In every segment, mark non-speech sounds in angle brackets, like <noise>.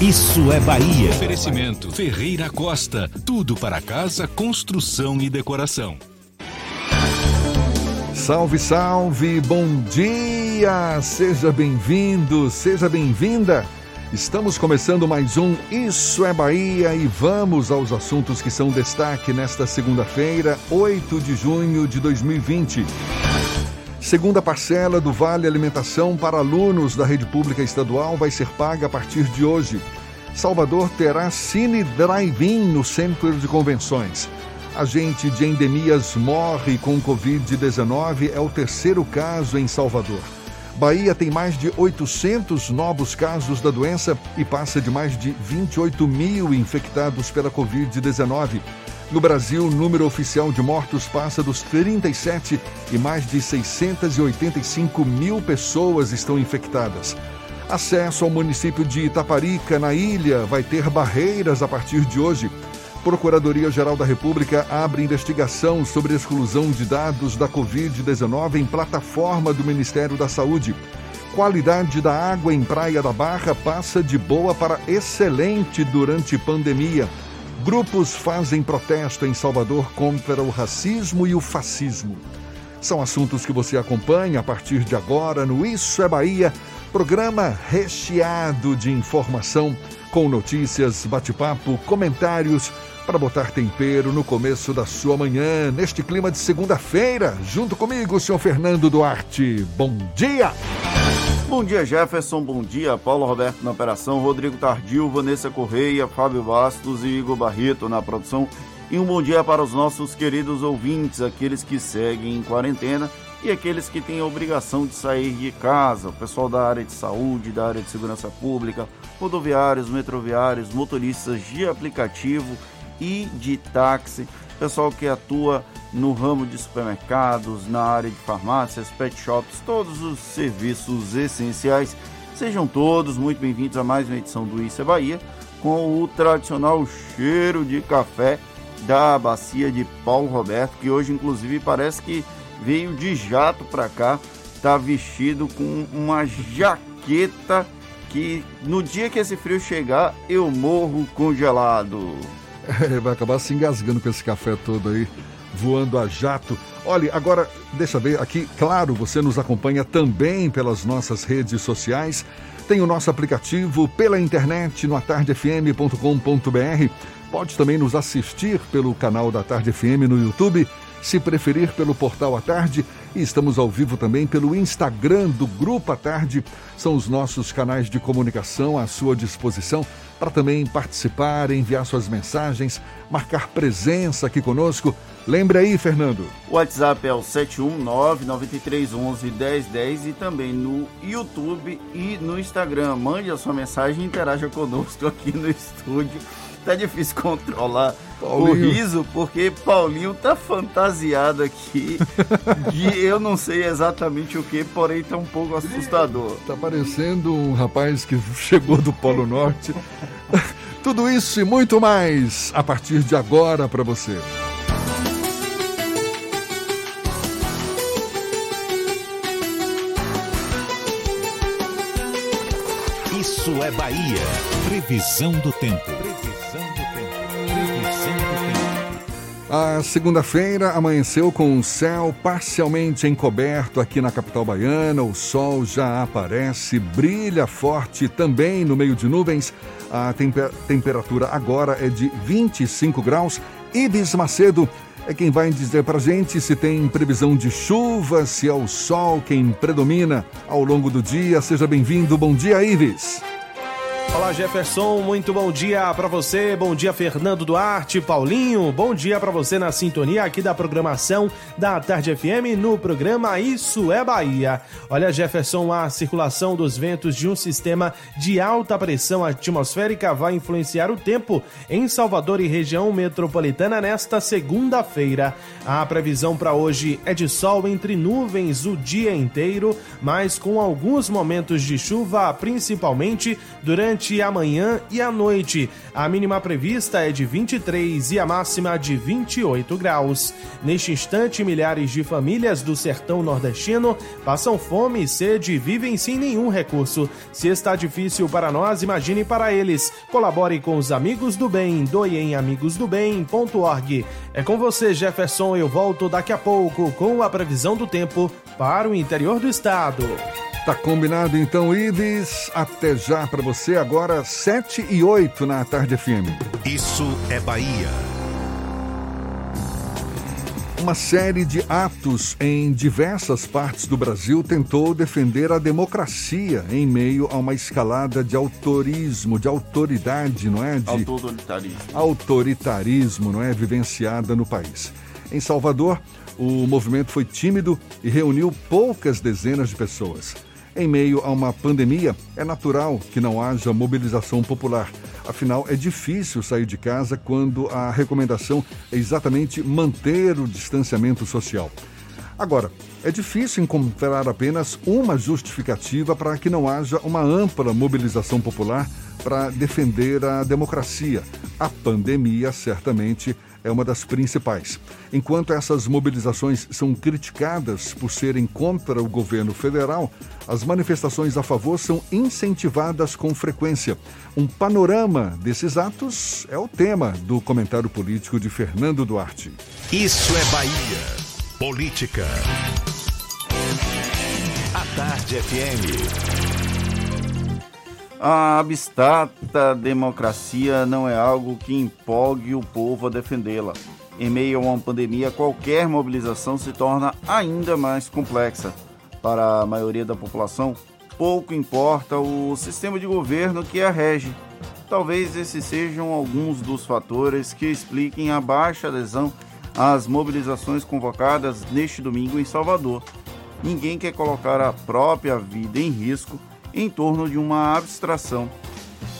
Isso é Bahia. Oferecimento Ferreira Costa. Tudo para casa, construção e decoração. Salve, salve, bom dia! Seja bem-vindo, seja bem-vinda. Estamos começando mais um Isso é Bahia e vamos aos assuntos que são destaque nesta segunda-feira, 8 de junho de 2020. Segunda parcela do Vale Alimentação para alunos da rede pública estadual vai ser paga a partir de hoje. Salvador terá Cine Drive-In no centro de convenções. Agente de endemias morre com Covid-19, é o terceiro caso em Salvador. Bahia tem mais de 800 novos casos da doença e passa de mais de 28 mil infectados pela Covid-19. No Brasil, o número oficial de mortos passa dos 37 e mais de 685 mil pessoas estão infectadas. Acesso ao município de Itaparica, na ilha, vai ter barreiras a partir de hoje. Procuradoria-Geral da República abre investigação sobre exclusão de dados da Covid-19 em plataforma do Ministério da Saúde. Qualidade da água em Praia da Barra passa de boa para excelente durante pandemia. Grupos fazem protesto em Salvador contra o racismo e o fascismo. São assuntos que você acompanha a partir de agora no Isso é Bahia, programa recheado de informação, com notícias, bate-papo, comentários, para botar tempero no começo da sua manhã, neste clima de segunda-feira, junto comigo, senhor Fernando Duarte. Bom dia! Bom dia, Jefferson. Bom dia, Paulo Roberto na operação, Rodrigo Tardio, Vanessa Correia, Fábio Bastos e Igor Barreto na produção. E um bom dia para os nossos queridos ouvintes, aqueles que seguem em quarentena e aqueles que têm a obrigação de sair de casa, o pessoal da área de saúde, da área de segurança pública, rodoviários, metroviários, motoristas de aplicativo e de táxi, pessoal que atua no ramo de supermercados, na área de farmácias, pet shops, todos os serviços essenciais. Sejam todos muito bem-vindos a mais uma edição do Isso é Bahia, com o tradicional cheiro de café da bacia de Paulo Roberto, que hoje inclusive parece que veio de jato para cá, está vestido com uma jaqueta que no dia que esse frio chegar eu morro congelado. <laughs> É, vai acabar se engasgando com esse café todo aí, voando a jato. Olha, agora, deixa ver aqui, claro, você nos acompanha também pelas nossas redes sociais. Tem o nosso aplicativo pela internet no atardefm.com.br. Pode também nos assistir pelo canal da Tarde FM no YouTube, se preferir pelo portal à tarde. E estamos ao vivo também pelo Instagram do Grupo à Tarde. São os nossos canais de comunicação à sua disposição para também participar, enviar suas mensagens, marcar presença aqui conosco. Lembre aí, Fernando. O WhatsApp é o 71993111010 e também no YouTube e no Instagram. Mande a sua mensagem e interaja conosco aqui no estúdio. Tá difícil <laughs> controlar Paulinho. o riso porque Paulinho tá fantasiado aqui de eu não sei exatamente o que, porém tá um pouco assustador. Tá parecendo um rapaz que chegou do Polo Norte. <laughs> Tudo isso e muito mais a partir de agora para você. Isso é Bahia. Previsão do tempo. A segunda-feira amanheceu com o céu parcialmente encoberto aqui na capital baiana. O sol já aparece, brilha forte também no meio de nuvens. A temper temperatura agora é de 25 graus. Ibis Macedo é quem vai dizer para gente se tem previsão de chuva, se é o sol quem predomina ao longo do dia. Seja bem-vindo. Bom dia, Ives. Olá Jefferson, muito bom dia para você. Bom dia Fernando Duarte, Paulinho. Bom dia para você na sintonia aqui da programação da Tarde FM no programa Isso é Bahia. Olha Jefferson, a circulação dos ventos de um sistema de alta pressão atmosférica vai influenciar o tempo em Salvador e região metropolitana nesta segunda-feira. A previsão para hoje é de sol entre nuvens o dia inteiro, mas com alguns momentos de chuva, principalmente durante durante a manhã e a noite. A mínima prevista é de 23 e a máxima de 28 graus. Neste instante, milhares de famílias do sertão nordestino passam fome e sede e vivem sem nenhum recurso. Se está difícil para nós, imagine para eles. Colabore com os amigos do bem, doe em amigosdobem.org. É com você, Jefferson. Eu volto daqui a pouco com a previsão do tempo para o interior do estado. Tá combinado então, Ives. Até já para você agora, 7 e 8 na tarde FM. Isso é Bahia. Uma série de atos em diversas partes do Brasil tentou defender a democracia em meio a uma escalada de autorismo, de autoridade, não é? De Autoritarismo. autoritarismo, não é? Vivenciada no país. Em Salvador, o movimento foi tímido e reuniu poucas dezenas de pessoas. Em meio a uma pandemia, é natural que não haja mobilização popular. Afinal, é difícil sair de casa quando a recomendação é exatamente manter o distanciamento social. Agora, é difícil encontrar apenas uma justificativa para que não haja uma ampla mobilização popular para defender a democracia. A pandemia certamente é uma das principais. Enquanto essas mobilizações são criticadas por serem contra o governo federal, as manifestações a favor são incentivadas com frequência. Um panorama desses atos é o tema do comentário político de Fernando Duarte. Isso é Bahia. Política. A Tarde FM. A abstrata democracia não é algo que empolgue o povo a defendê-la. Em meio a uma pandemia, qualquer mobilização se torna ainda mais complexa. Para a maioria da população, pouco importa o sistema de governo que a rege. Talvez esses sejam alguns dos fatores que expliquem a baixa adesão às mobilizações convocadas neste domingo em Salvador. Ninguém quer colocar a própria vida em risco em torno de uma abstração.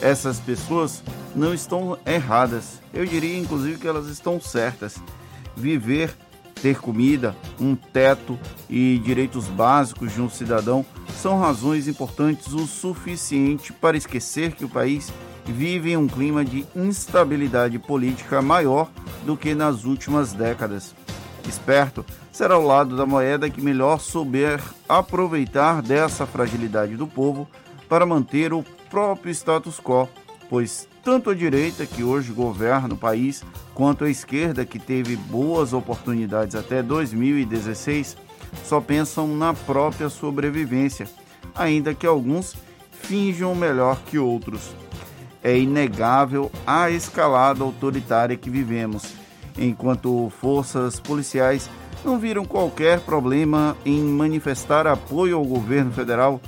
Essas pessoas não estão erradas, eu diria inclusive que elas estão certas. Viver, ter comida, um teto e direitos básicos de um cidadão são razões importantes o suficiente para esquecer que o país vive em um clima de instabilidade política maior do que nas últimas décadas. Esperto será o lado da moeda que melhor souber aproveitar dessa fragilidade do povo para manter o próprio status quo, pois tanto a direita, que hoje governa o país, quanto a esquerda, que teve boas oportunidades até 2016, só pensam na própria sobrevivência, ainda que alguns finjam melhor que outros. É inegável a escalada autoritária que vivemos, enquanto forças policiais não viram qualquer problema em manifestar apoio ao governo federal.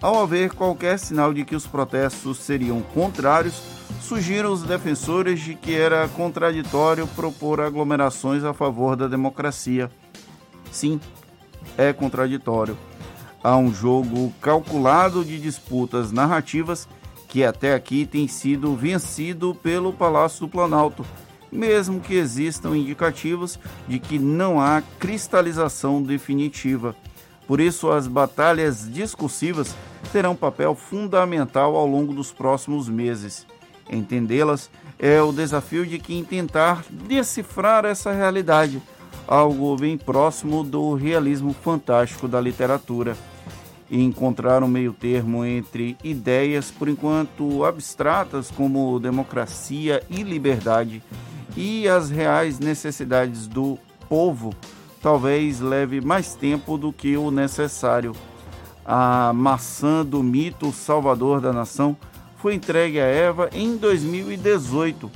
Ao haver qualquer sinal de que os protestos seriam contrários, surgiram os defensores de que era contraditório propor aglomerações a favor da democracia. Sim, é contraditório. Há um jogo calculado de disputas narrativas que até aqui tem sido vencido pelo Palácio do Planalto mesmo que existam indicativos de que não há cristalização definitiva. Por isso, as batalhas discursivas terão papel fundamental ao longo dos próximos meses. Entendê-las é o desafio de quem tentar decifrar essa realidade, algo bem próximo do realismo fantástico da literatura, e encontrar um meio-termo entre ideias, por enquanto abstratas, como democracia e liberdade e as reais necessidades do povo talvez leve mais tempo do que o necessário. A maçã do mito salvador da nação foi entregue a Eva em 2018,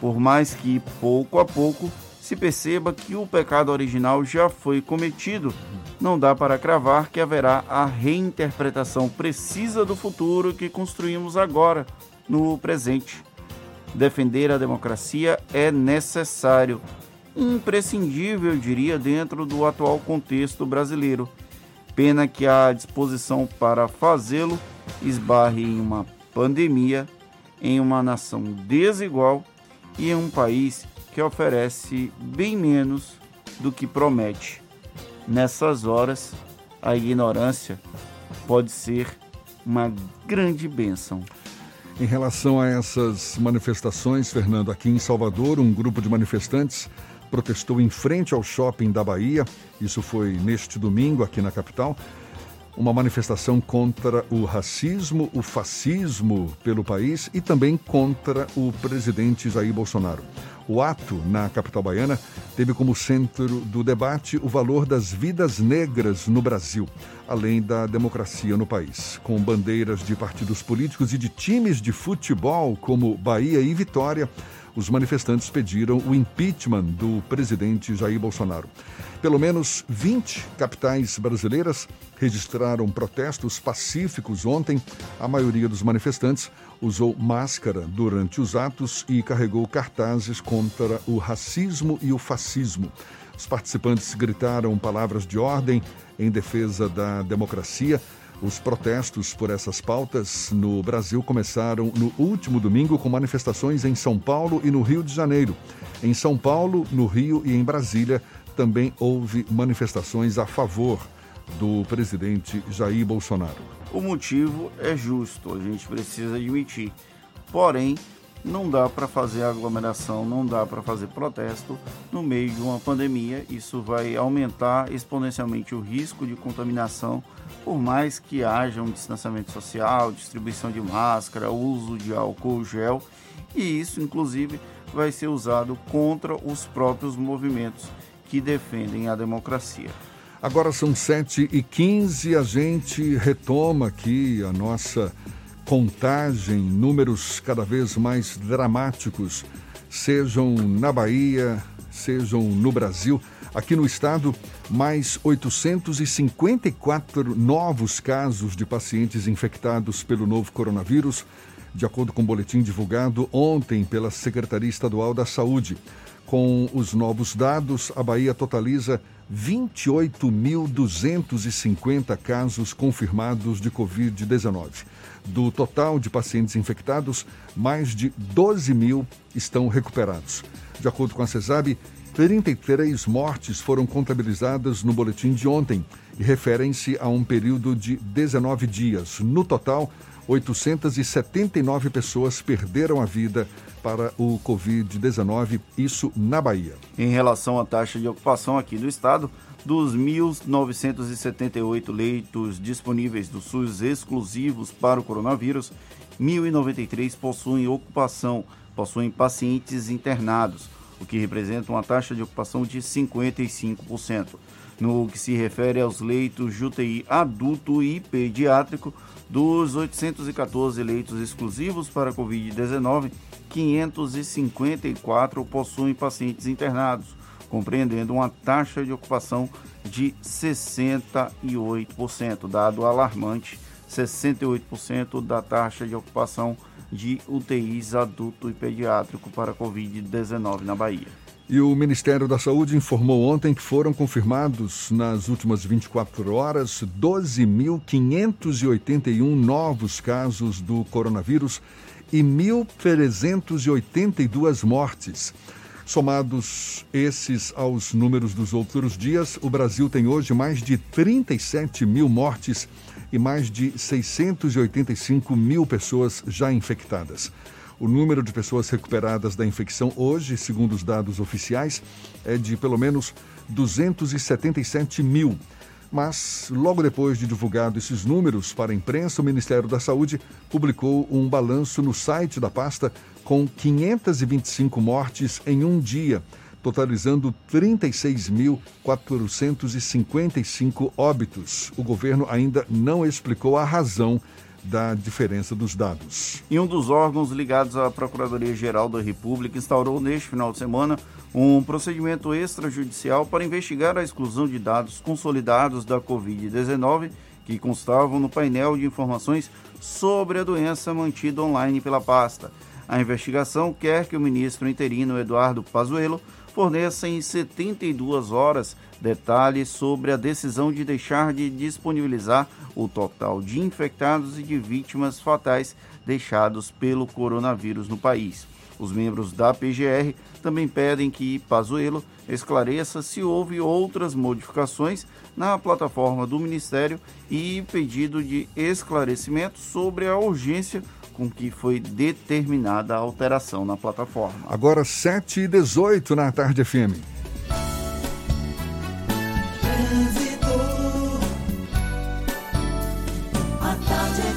por mais que pouco a pouco se perceba que o pecado original já foi cometido. Não dá para cravar que haverá a reinterpretação precisa do futuro que construímos agora, no presente. Defender a democracia é necessário, imprescindível, eu diria, dentro do atual contexto brasileiro. Pena que a disposição para fazê-lo esbarre em uma pandemia, em uma nação desigual e em um país que oferece bem menos do que promete. Nessas horas, a ignorância pode ser uma grande bênção. Em relação a essas manifestações, Fernando, aqui em Salvador, um grupo de manifestantes protestou em frente ao shopping da Bahia. Isso foi neste domingo aqui na capital. Uma manifestação contra o racismo, o fascismo pelo país e também contra o presidente Jair Bolsonaro. O ato, na capital baiana, teve como centro do debate o valor das vidas negras no Brasil, além da democracia no país. Com bandeiras de partidos políticos e de times de futebol como Bahia e Vitória, os manifestantes pediram o impeachment do presidente Jair Bolsonaro. Pelo menos 20 capitais brasileiras registraram protestos pacíficos ontem. A maioria dos manifestantes usou máscara durante os atos e carregou cartazes contra o racismo e o fascismo. Os participantes gritaram palavras de ordem em defesa da democracia. Os protestos por essas pautas no Brasil começaram no último domingo com manifestações em São Paulo e no Rio de Janeiro. Em São Paulo, no Rio e em Brasília também houve manifestações a favor do presidente Jair Bolsonaro. O motivo é justo, a gente precisa admitir. Porém, não dá para fazer aglomeração, não dá para fazer protesto no meio de uma pandemia. Isso vai aumentar exponencialmente o risco de contaminação, por mais que haja um distanciamento social, distribuição de máscara, uso de álcool gel, e isso, inclusive, vai ser usado contra os próprios movimentos que defendem a democracia. Agora são 7 e 15 a gente retoma aqui a nossa contagem, números cada vez mais dramáticos, sejam na Bahia, sejam no Brasil. Aqui no estado, mais 854 novos casos de pacientes infectados pelo novo coronavírus, de acordo com o um boletim divulgado ontem pela Secretaria Estadual da Saúde. Com os novos dados, a Bahia totaliza 28.250 casos confirmados de Covid-19. Do total de pacientes infectados, mais de 12 mil estão recuperados. De acordo com a CESAB, 33 mortes foram contabilizadas no boletim de ontem e referem-se a um período de 19 dias. No total, 879 pessoas perderam a vida para o Covid-19, isso na Bahia. Em relação à taxa de ocupação aqui no estado, dos 1.978 leitos disponíveis do SUS exclusivos para o coronavírus, 1.093 possuem ocupação, possuem pacientes internados, o que representa uma taxa de ocupação de 55%. No que se refere aos leitos de UTI adulto e pediátrico, dos 814 leitos exclusivos para Covid-19, 554 possuem pacientes internados, compreendendo uma taxa de ocupação de 68%, dado alarmante, 68% da taxa de ocupação de UTIs adulto e pediátrico para Covid-19 na Bahia. E o Ministério da Saúde informou ontem que foram confirmados nas últimas 24 horas 12.581 novos casos do coronavírus e 1.382 mortes. Somados esses aos números dos outros dias, o Brasil tem hoje mais de 37 mil mortes e mais de 685 mil pessoas já infectadas. O número de pessoas recuperadas da infecção hoje, segundo os dados oficiais, é de pelo menos 277 mil. Mas, logo depois de divulgado esses números para a imprensa, o Ministério da Saúde publicou um balanço no site da pasta com 525 mortes em um dia, totalizando 36.455 óbitos. O governo ainda não explicou a razão da diferença dos dados. E um dos órgãos ligados à Procuradoria-Geral da República instaurou neste final de semana um procedimento extrajudicial para investigar a exclusão de dados consolidados da Covid-19 que constavam no painel de informações sobre a doença mantido online pela pasta. A investigação quer que o ministro interino Eduardo Pazuello forneça em 72 horas detalhes sobre a decisão de deixar de disponibilizar o total de infectados e de vítimas fatais deixados pelo coronavírus no país. Os membros da PGR também pedem que Pazuello esclareça se houve outras modificações na plataforma do Ministério e pedido de esclarecimento sobre a urgência com que foi determinada a alteração na plataforma. Agora 7 e 18 na tarde FM.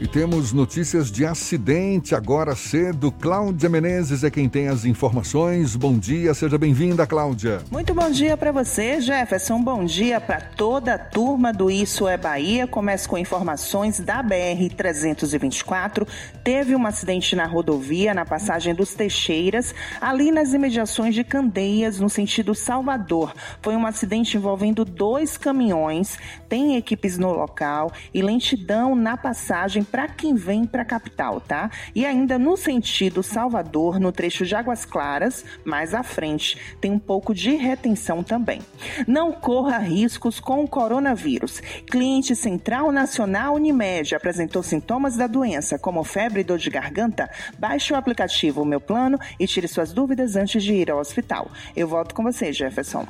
E temos notícias de acidente agora cedo. Cláudia Menezes é quem tem as informações. Bom dia, seja bem-vinda, Cláudia. Muito bom dia para você, Jefferson. Bom dia para toda a turma do Isso é Bahia. Começo com informações da BR 324. Teve um acidente na rodovia, na passagem dos Teixeiras, ali nas imediações de Candeias, no sentido Salvador. Foi um acidente envolvendo dois caminhões. Tem equipes no local e lentidão na passagem para quem vem para a capital, tá? E ainda no sentido Salvador, no trecho de Águas Claras, mais à frente, tem um pouco de retenção também. Não corra riscos com o coronavírus. Cliente Central Nacional Unimed apresentou sintomas da doença, como febre e dor de garganta? Baixe o aplicativo Meu Plano e tire suas dúvidas antes de ir ao hospital. Eu volto com você, Jefferson.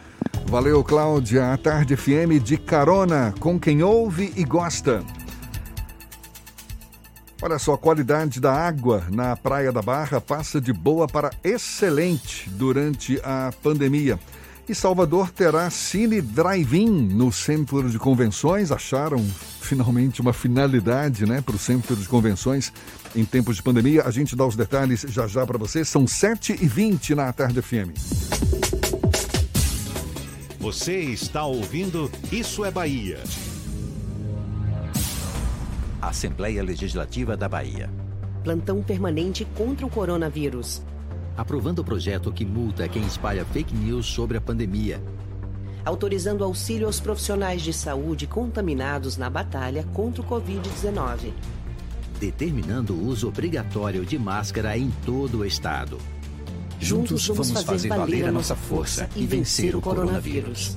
Valeu, Cláudia. A Tarde FM de carona com quem ouve e gosta. Olha só, a qualidade da água na Praia da Barra passa de boa para excelente durante a pandemia. E Salvador terá Cine Drive-In no centro de convenções. Acharam finalmente uma finalidade né, para o centro de convenções em tempos de pandemia. A gente dá os detalhes já já para você. São 7h20 na Tarde FM. Você está ouvindo Isso é Bahia. Assembleia Legislativa da Bahia. Plantão permanente contra o coronavírus. Aprovando o projeto que multa quem espalha fake news sobre a pandemia. Autorizando auxílio aos profissionais de saúde contaminados na batalha contra o Covid-19. Determinando o uso obrigatório de máscara em todo o estado. Juntos, vamos, vamos fazer valer a nossa força e vencer o coronavírus.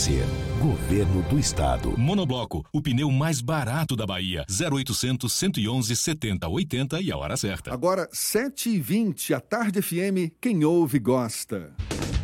Governo do Estado. Monobloco, o pneu mais barato da Bahia. 0800 111 70 80 e a hora certa. Agora, 7h20, a Tarde FM, quem ouve gosta.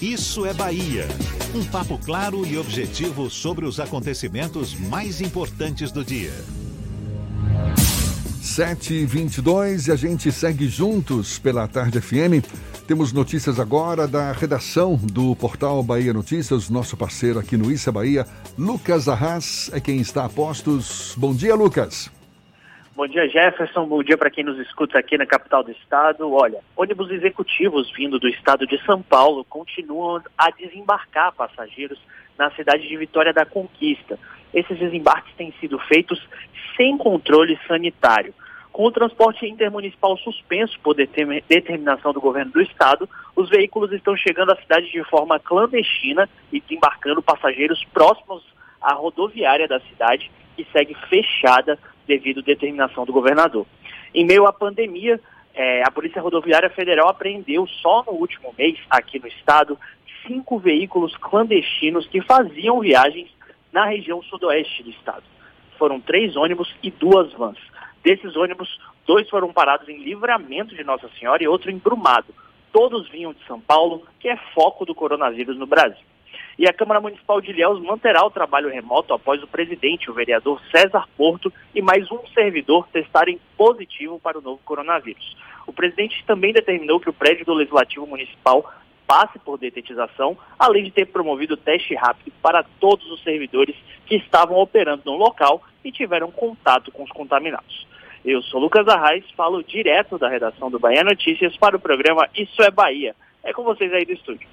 Isso é Bahia. Um papo claro e objetivo sobre os acontecimentos mais importantes do dia. 7 e 22 e a gente segue juntos pela Tarde FM. Temos notícias agora da redação do portal Bahia Notícias, nosso parceiro aqui no Issa Bahia, Lucas Arras, é quem está a postos. Bom dia, Lucas. Bom dia, Jefferson. Bom dia para quem nos escuta aqui na capital do estado. Olha, ônibus executivos vindo do estado de São Paulo continuam a desembarcar passageiros na cidade de Vitória da Conquista. Esses desembarques têm sido feitos sem controle sanitário. Com o transporte intermunicipal suspenso por determinação do governo do estado, os veículos estão chegando à cidade de forma clandestina e desembarcando passageiros próximos à rodoviária da cidade, que segue fechada devido à determinação do governador. Em meio à pandemia, é, a Polícia Rodoviária Federal apreendeu só no último mês, aqui no estado, cinco veículos clandestinos que faziam viagens na região sudoeste do estado. Foram três ônibus e duas vans. Desses ônibus, dois foram parados em Livramento de Nossa Senhora e outro em Brumado. Todos vinham de São Paulo, que é foco do coronavírus no Brasil. E a Câmara Municipal de Ilhéus manterá o trabalho remoto após o presidente, o vereador César Porto, e mais um servidor testarem positivo para o novo coronavírus. O presidente também determinou que o prédio do Legislativo Municipal passe por detetização, além de ter promovido teste rápido para todos os servidores que estavam operando no local e tiveram contato com os contaminados. Eu sou Lucas Arraes, falo direto da redação do Bahia Notícias para o programa Isso é Bahia. É com vocês aí do estúdio.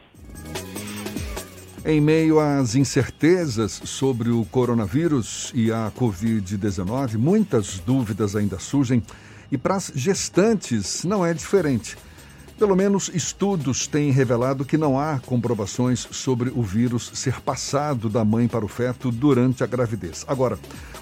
Em meio às incertezas sobre o coronavírus e a Covid-19, muitas dúvidas ainda surgem e para as gestantes não é diferente. Pelo menos estudos têm revelado que não há comprovações sobre o vírus ser passado da mãe para o feto durante a gravidez. Agora,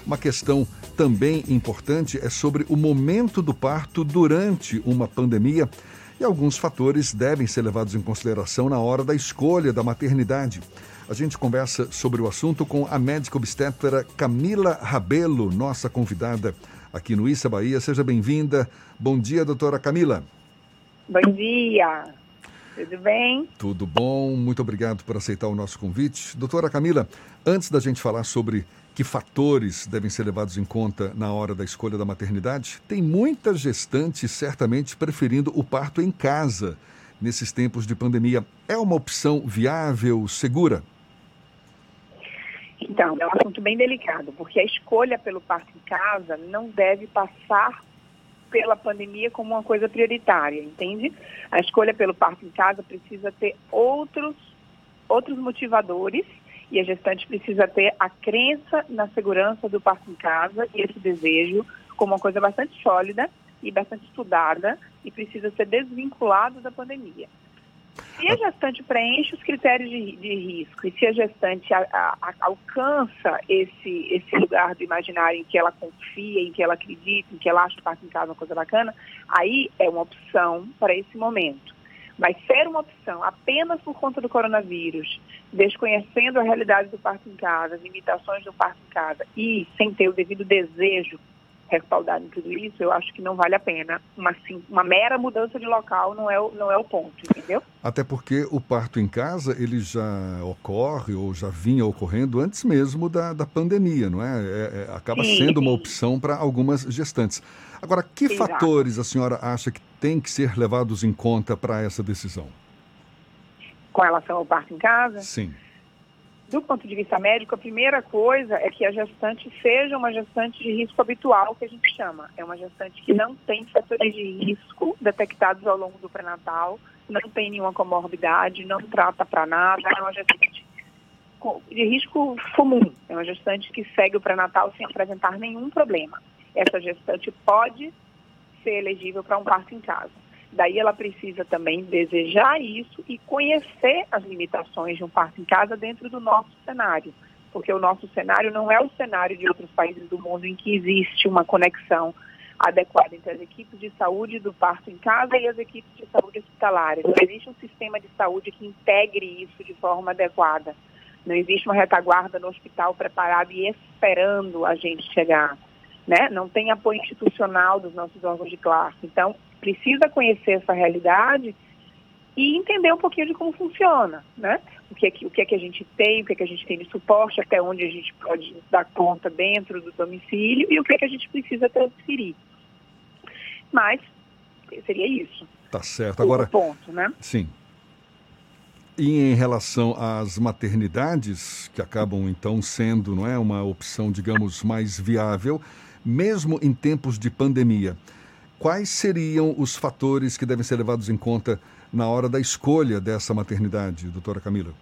uma questão também importante é sobre o momento do parto durante uma pandemia e alguns fatores devem ser levados em consideração na hora da escolha da maternidade. A gente conversa sobre o assunto com a médica obstetra Camila Rabelo, nossa convidada aqui no Issa Bahia. Seja bem-vinda. Bom dia, doutora Camila. Bom dia. Tudo bem? Tudo bom, muito obrigado por aceitar o nosso convite. Doutora Camila, antes da gente falar sobre que fatores devem ser levados em conta na hora da escolha da maternidade, tem muitas gestantes certamente preferindo o parto em casa nesses tempos de pandemia. É uma opção viável, segura? Então, é um assunto bem delicado, porque a escolha pelo parto em casa não deve passar pela pandemia como uma coisa prioritária, entende? A escolha pelo parto em casa precisa ter outros, outros motivadores e a gestante precisa ter a crença na segurança do parto em casa e esse desejo como uma coisa bastante sólida e bastante estudada e precisa ser desvinculado da pandemia. Se a gestante preenche os critérios de, de risco e se a gestante a, a, a, alcança esse, esse lugar do imaginário em que ela confia, em que ela acredita, em que ela acha o parto em casa uma coisa bacana, aí é uma opção para esse momento. Mas ser uma opção apenas por conta do coronavírus, desconhecendo a realidade do parto em casa, as limitações do parto em casa e sem ter o devido desejo respaldado em tudo isso, eu acho que não vale a pena. Uma, sim, uma mera mudança de local não é, o, não é o ponto, entendeu? Até porque o parto em casa, ele já ocorre ou já vinha ocorrendo antes mesmo da, da pandemia, não é? é, é acaba sim, sendo sim. uma opção para algumas gestantes. Agora, que Exato. fatores a senhora acha que tem que ser levados em conta para essa decisão? Com relação ao parto em casa? Sim do ponto de vista médico, a primeira coisa é que a gestante seja uma gestante de risco habitual, que a gente chama. É uma gestante que não tem fatores de risco detectados ao longo do pré-natal, não tem nenhuma comorbidade, não trata para nada, é uma gestante de risco comum. É uma gestante que segue o pré-natal sem apresentar nenhum problema. Essa gestante pode ser elegível para um parto em casa. Daí ela precisa também desejar isso e conhecer as limitações de um parto em casa dentro do nosso cenário. Porque o nosso cenário não é o cenário de outros países do mundo em que existe uma conexão adequada entre as equipes de saúde do parto em casa e as equipes de saúde hospitalares. Não existe um sistema de saúde que integre isso de forma adequada. Não existe uma retaguarda no hospital preparada e esperando a gente chegar. Né? Não tem apoio institucional dos nossos órgãos de classe. Então, precisa conhecer essa realidade e entender um pouquinho de como funciona, né? O que é que, o que, é que a gente tem, o que é que a gente tem de suporte, até onde a gente pode dar conta dentro do domicílio e o que é que a gente precisa transferir. Mas seria isso. Tá certo. Agora, o ponto, né? Sim. E em relação às maternidades, que acabam então sendo não é, uma opção, digamos, mais viável, mesmo em tempos de pandemia, quais seriam os fatores que devem ser levados em conta na hora da escolha dessa maternidade, doutora Camila?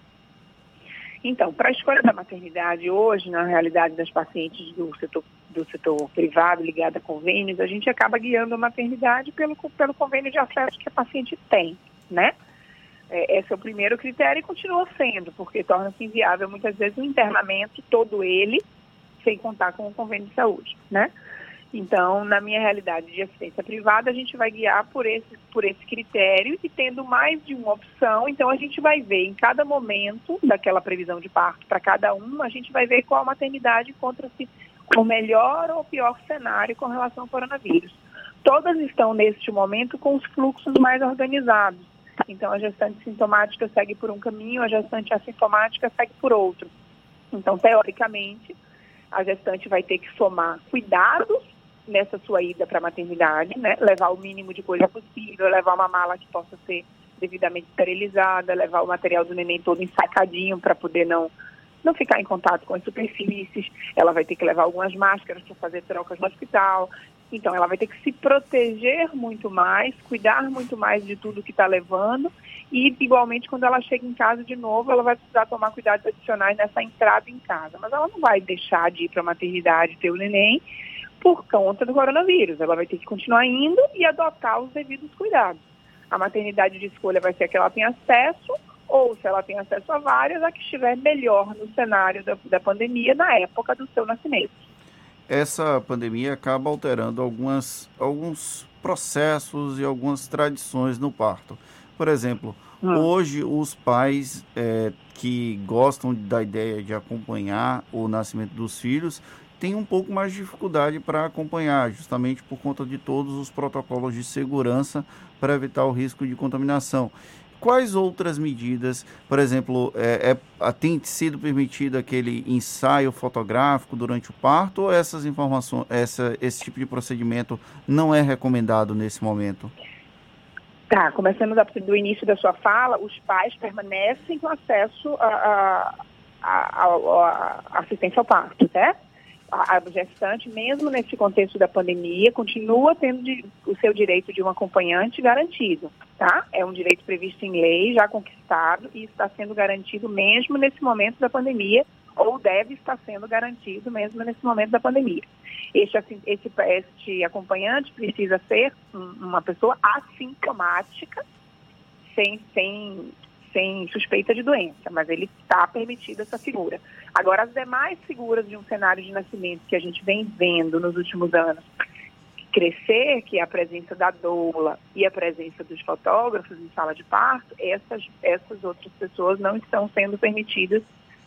Então, para a escolha da maternidade hoje, na realidade das pacientes do setor, do setor privado ligado a convênios, a gente acaba guiando a maternidade pelo, pelo convênio de acesso que a paciente tem, né? É, esse é o primeiro critério e continua sendo, porque torna-se inviável muitas vezes o internamento, todo ele, sem contar com o convênio de saúde, né? Então, na minha realidade de assistência privada, a gente vai guiar por esse, por esse critério e tendo mais de uma opção, então a gente vai ver em cada momento daquela previsão de parto para cada um, a gente vai ver qual maternidade encontra-se o melhor ou pior cenário com relação ao coronavírus. Todas estão, neste momento, com os fluxos mais organizados. Então, a gestante sintomática segue por um caminho, a gestante assintomática segue por outro. Então, teoricamente, a gestante vai ter que somar cuidados nessa sua ida para a maternidade, né? levar o mínimo de coisa possível, levar uma mala que possa ser devidamente esterilizada, levar o material do neném todo ensacadinho para poder não não ficar em contato com as superfícies. Ela vai ter que levar algumas máscaras para fazer trocas no hospital. Então, ela vai ter que se proteger muito mais, cuidar muito mais de tudo que está levando. E, igualmente, quando ela chega em casa de novo, ela vai precisar tomar cuidados adicionais nessa entrada em casa. Mas ela não vai deixar de ir para a maternidade ter o neném por conta do coronavírus. Ela vai ter que continuar indo e adotar os devidos cuidados. A maternidade de escolha vai ser a que ela tem acesso, ou se ela tem acesso a várias, a que estiver melhor no cenário da, da pandemia na época do seu nascimento essa pandemia acaba alterando algumas, alguns processos e algumas tradições no parto. Por exemplo, hum. hoje os pais é, que gostam da ideia de acompanhar o nascimento dos filhos têm um pouco mais de dificuldade para acompanhar, justamente por conta de todos os protocolos de segurança para evitar o risco de contaminação quais outras medidas, por exemplo, é, é, tem sido permitido aquele ensaio fotográfico durante o parto ou essas informações, essa, esse tipo de procedimento não é recomendado nesse momento? Tá, começando do início da sua fala, os pais permanecem com acesso à assistência ao parto, certo? A, gestante, mesmo nesse contexto da pandemia, continua tendo de, o seu direito de um acompanhante garantido, tá? É um direito previsto em lei, já conquistado e está sendo garantido mesmo nesse momento da pandemia, ou deve estar sendo garantido mesmo nesse momento da pandemia. Este, assim, esse, este acompanhante precisa ser uma pessoa assintomática, sem, sem sem suspeita de doença, mas ele está permitido essa figura. Agora, as demais figuras de um cenário de nascimento que a gente vem vendo nos últimos anos crescer, que é a presença da doula e a presença dos fotógrafos em sala de parto, essas, essas outras pessoas não estão sendo permitidas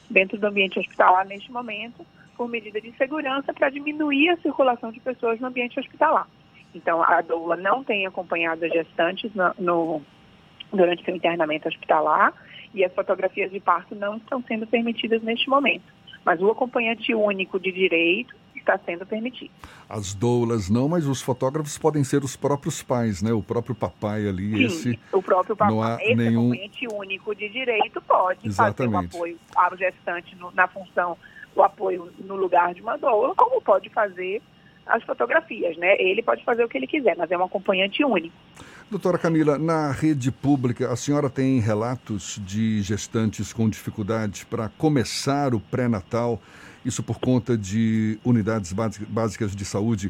dentro do ambiente hospitalar neste momento, por medida de segurança para diminuir a circulação de pessoas no ambiente hospitalar. Então, a doula não tem acompanhado as gestantes no, no durante seu internamento hospitalar e as fotografias de parto não estão sendo permitidas neste momento. Mas o acompanhante único de direito está sendo permitido. As doulas não, mas os fotógrafos podem ser os próprios pais, né? O próprio papai ali, Sim, esse. O próprio papai. Não há esse nenhum... acompanhante único de direito pode Exatamente. fazer o apoio ao gestante no, na função, o apoio no lugar de uma doula, como pode fazer as fotografias, né? Ele pode fazer o que ele quiser, mas é um acompanhante único. Doutora Camila, na rede pública, a senhora tem relatos de gestantes com dificuldades para começar o pré-natal, isso por conta de unidades básicas de saúde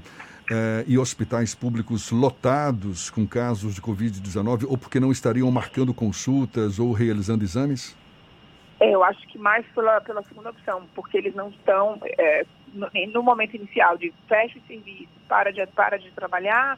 eh, e hospitais públicos lotados com casos de Covid-19 ou porque não estariam marcando consultas ou realizando exames? É, eu acho que mais pela, pela segunda opção, porque eles não estão, é, no, no, momento inicial de fecha o serviço, para de, para de trabalhar,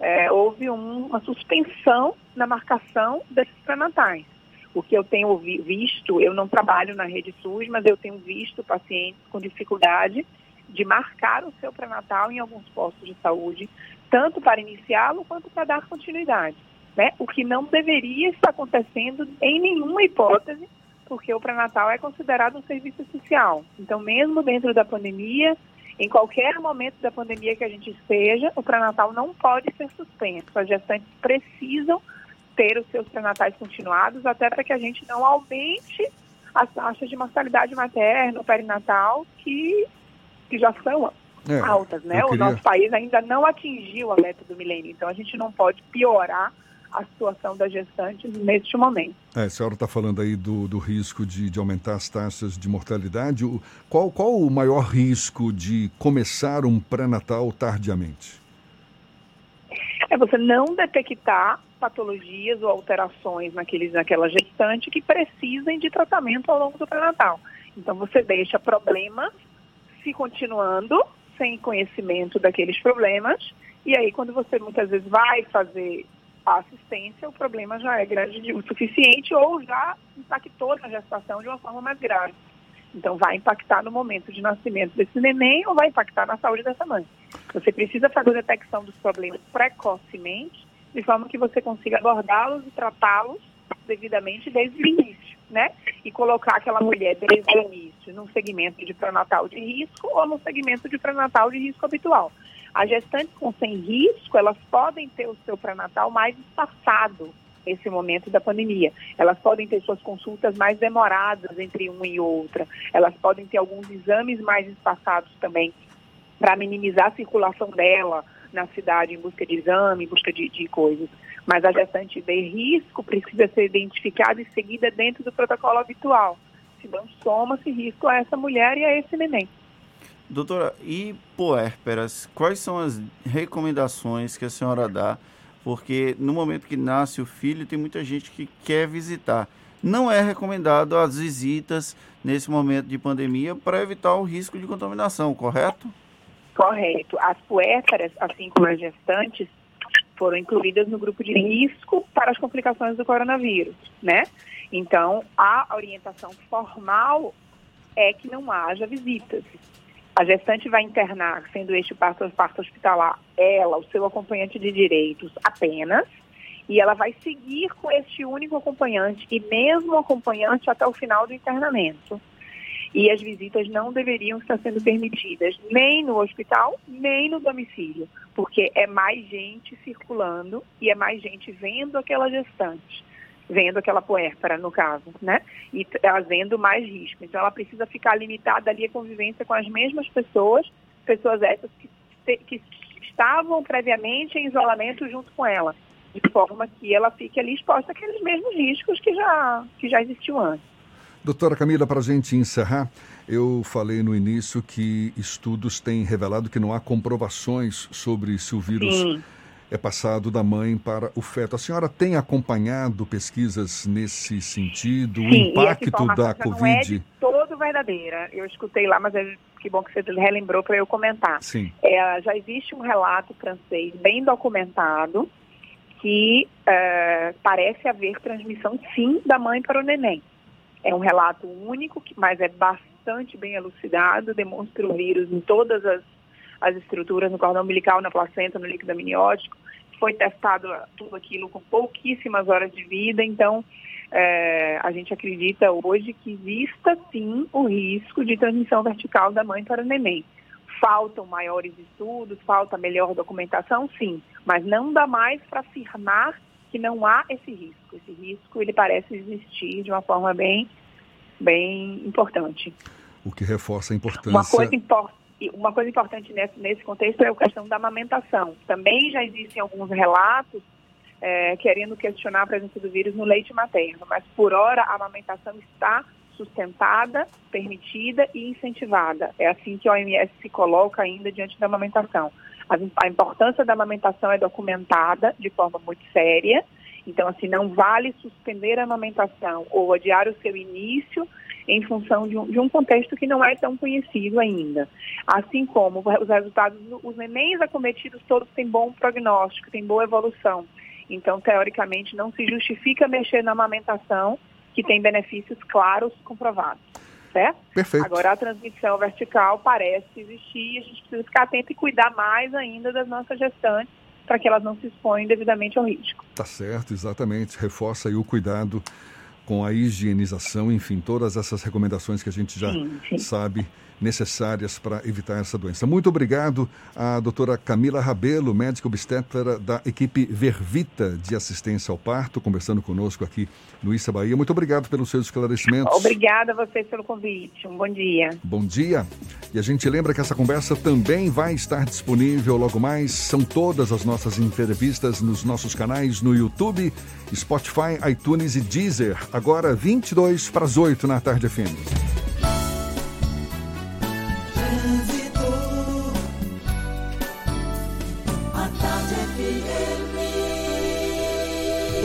é, houve um, uma suspensão na marcação desses pré-natais. O que eu tenho visto, eu não trabalho na rede SUS, mas eu tenho visto pacientes com dificuldade de marcar o seu pré-natal em alguns postos de saúde, tanto para iniciá-lo quanto para dar continuidade. Né? O que não deveria estar acontecendo em nenhuma hipótese, porque o pré-natal é considerado um serviço essencial. Então, mesmo dentro da pandemia, Em qualquer momento da pandemia que a gente esteja, o pré-natal não pode ser suspenso. As gestantes precisam ter os seus pré-natais continuados, até para que a gente não aumente as taxas de mortalidade materna, perinatal, que, que já são é, altas, né? Queria... O nosso país ainda não atingiu a meta do milênio, então a gente não pode piorar a situação das gestantes neste momento. É, a senhora está falando aí do, do risco de, de aumentar as taxas de mortalidade. O, qual, qual o maior risco de começar um pré-natal tardiamente? É você não detectar patologias ou alterações naqueles, naquela gestante que precisem de tratamento ao longo do pré-natal. Então você deixa problemas se continuando sem conhecimento daqueles problemas e aí quando você muitas vezes vai fazer a assistência, o problema já é grande o suficiente ou já impactou na gestação de uma forma mais grave. Então, vai impactar no momento de nascimento desse neném ou vai impactar na saúde dessa mãe. Você precisa fazer a detecção dos problemas precocemente, de forma que você consiga abordá-los e tratá-los devidamente desde o início, né? E colocar aquela mulher desde o início num segmento de pré-natal de risco ou num segmento de pré-natal de risco habitual. As gestantes com sem risco, elas podem ter o seu pré-natal mais espaçado nesse momento da pandemia. Elas podem ter suas consultas mais demoradas entre uma e outra. Elas podem ter alguns exames mais espaçados também para minimizar a circulação dela na cidade em busca de exame, em busca de, de coisas. Mas a gestante de risco precisa ser identificada e seguida dentro do protocolo habitual. Senão soma-se risco a essa mulher e a esse neném. Doutora, e puérperas, quais são as recomendações que a senhora dá? Porque no momento que nasce o filho, tem muita gente que quer visitar. Não é recomendado as visitas nesse momento de pandemia para evitar o risco de contaminação, correto? Correto. As puérperas, assim como as gestantes, foram incluídas no grupo de risco para as complicações do coronavírus, né? Então, a orientação formal é que não haja visitas. A gestante vai internar, sendo este parto, parto hospitalar, ela, o seu acompanhante de direitos apenas, e ela vai seguir com este único acompanhante e mesmo acompanhante até o final do internamento. E as visitas não deveriam estar sendo permitidas nem no hospital, nem no domicílio, porque é mais gente circulando e é mais gente vendo aquela gestante vendo aquela puérpera, no caso, né? E trazendo mais risco. Então, ela precisa ficar limitada ali a convivência com as mesmas pessoas, pessoas essas que, que estavam previamente em isolamento junto com ela, de forma que ela fique ali exposta àqueles mesmos riscos que já, que já existiam antes. Doutora Camila, para a gente encerrar, eu falei no início que estudos têm revelado que não há comprovações sobre se o vírus Sim é passado da mãe para o feto. A senhora tem acompanhado pesquisas nesse sentido, Sim, o impacto da Covid? Não é todo verdadeira. Eu escutei lá, mas é, que bom que você relembrou para eu comentar. Sim. É, já existe um relato francês bem documentado que é, parece haver transmissão sim da mãe para o neném. É um relato único, mas é bastante bem elucidado, demonstra o vírus em todas as as estruturas no cordão umbilical, na placenta, no líquido amniótico. Foi testado tudo aquilo com pouquíssimas horas de vida, então é, a gente acredita hoje que exista sim o risco de transmissão vertical da mãe para o neném. Faltam maiores estudos, falta melhor documentação, sim, mas não dá mais para afirmar que não há esse risco. Esse risco ele parece existir de uma forma bem, bem importante. O que reforça a importância. Uma coisa importante uma coisa importante nesse, nesse contexto é a questão da amamentação. Também já existem alguns relatos é, querendo questionar a presença do vírus no leite materno, mas por hora a amamentação está sustentada, permitida e incentivada. É assim que a OMS se coloca ainda diante da amamentação. A, a importância da amamentação é documentada de forma muito séria, então assim não vale suspender a amamentação ou adiar o seu início em função de um, de um contexto que não é tão conhecido ainda. Assim como os resultados, os nenéns acometidos todos têm bom prognóstico, têm boa evolução. Então, teoricamente, não se justifica mexer na amamentação, que tem benefícios claros comprovados. Certo? Perfeito. Agora, a transmissão vertical parece existir e a gente precisa ficar atento e cuidar mais ainda das nossas gestantes para que elas não se exponham devidamente ao risco. Tá certo, exatamente. Reforça aí o cuidado com a higienização, enfim, todas essas recomendações que a gente já sim, sim. sabe necessárias para evitar essa doença. Muito obrigado à doutora Camila Rabelo, médica obstetra da equipe Vervita de assistência ao parto, conversando conosco aqui no Issa Bahia. Muito obrigado pelos seus esclarecimentos. Obrigada a vocês pelo convite. Um bom dia. Bom dia. E a gente lembra que essa conversa também vai estar disponível logo mais. São todas as nossas entrevistas nos nossos canais no YouTube, Spotify, iTunes e Deezer. Agora 22 para as 8 na tarde FM.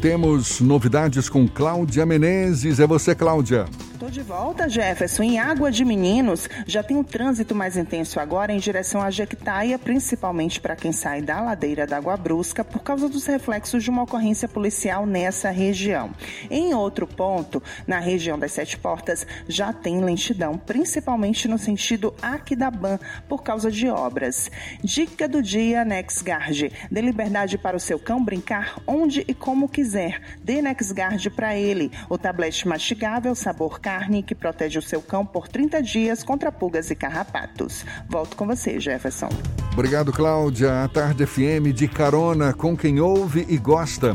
Temos novidades com Cláudia Menezes. É você, Cláudia. Estou de volta, Jefferson. Em Água de Meninos, já tem um trânsito mais intenso agora em direção à Jequitaia, principalmente para quem sai da ladeira da Água Brusca, por causa dos reflexos de uma ocorrência policial nessa região. Em outro ponto, na região das Sete Portas, já tem lentidão, principalmente no sentido Aquidabã, por causa de obras. Dica do dia NexGuard. Dê liberdade para o seu cão brincar onde e como quiser. Dê NexGuard para ele. O tablete mastigável, sabor carne que protege o seu cão por 30 dias contra pulgas e carrapatos. Volto com você, Jefferson. Obrigado, Cláudia. A Tarde FM de carona com quem ouve e gosta.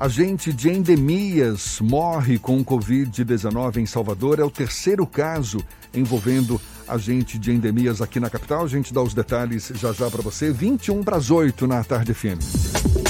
Agente de endemias morre com Covid-19 em Salvador. É o terceiro caso envolvendo agente de endemias aqui na capital. A gente dá os detalhes já já para você. 21 para as 8 na Tarde FM.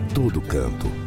todo canto.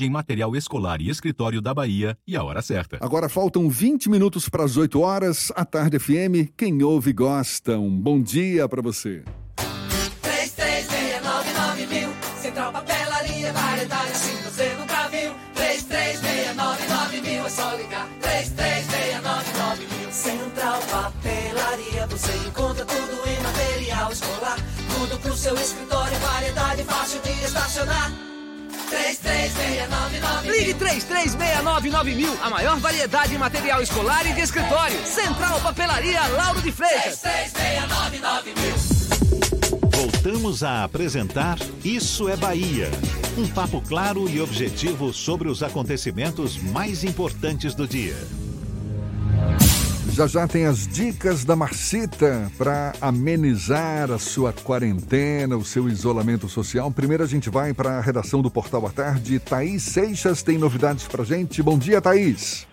em material escolar e escritório da Bahia e a hora certa. Agora faltam 20 minutos para as 8 horas. A Tarde FM, quem ouve gosta. Um bom dia para você. 3369 mil. Central Papelaria, variedade assim você nunca viu. 3369 mil, é só ligar. 3369 mil. Central Papelaria, você encontra tudo em material escolar. Tudo pro seu escritório, variedade fácil de estacionar. 33699000. Ligue 33699000. mil. A maior variedade em material escolar e de escritório. Central Papelaria Lauro de Freitas. 33699000. Voltamos a apresentar Isso é Bahia. Um papo claro e objetivo sobre os acontecimentos mais importantes do dia. Já já tem as dicas da Marcita para amenizar a sua quarentena, o seu isolamento social. Primeiro a gente vai para a redação do Portal à Tarde. Thaís Seixas tem novidades para gente. Bom dia, Thaís.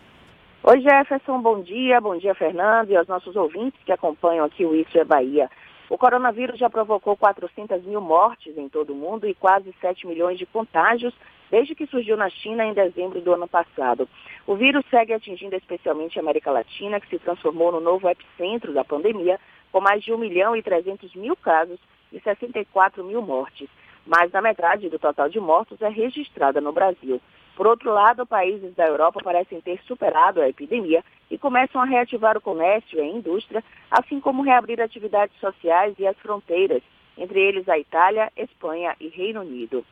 Oi, Jefferson. Bom dia. Bom dia, Fernando, e aos nossos ouvintes que acompanham aqui o Isso é Bahia. O coronavírus já provocou 400 mil mortes em todo o mundo e quase 7 milhões de contágios desde que surgiu na China em dezembro do ano passado. O vírus segue atingindo especialmente a América Latina, que se transformou no novo epicentro da pandemia, com mais de 1 milhão e 300 mil casos e 64 mil mortes. Mais da metade do total de mortos é registrada no Brasil. Por outro lado, países da Europa parecem ter superado a epidemia e começam a reativar o comércio e a indústria, assim como reabrir atividades sociais e as fronteiras, entre eles a Itália, Espanha e Reino Unido.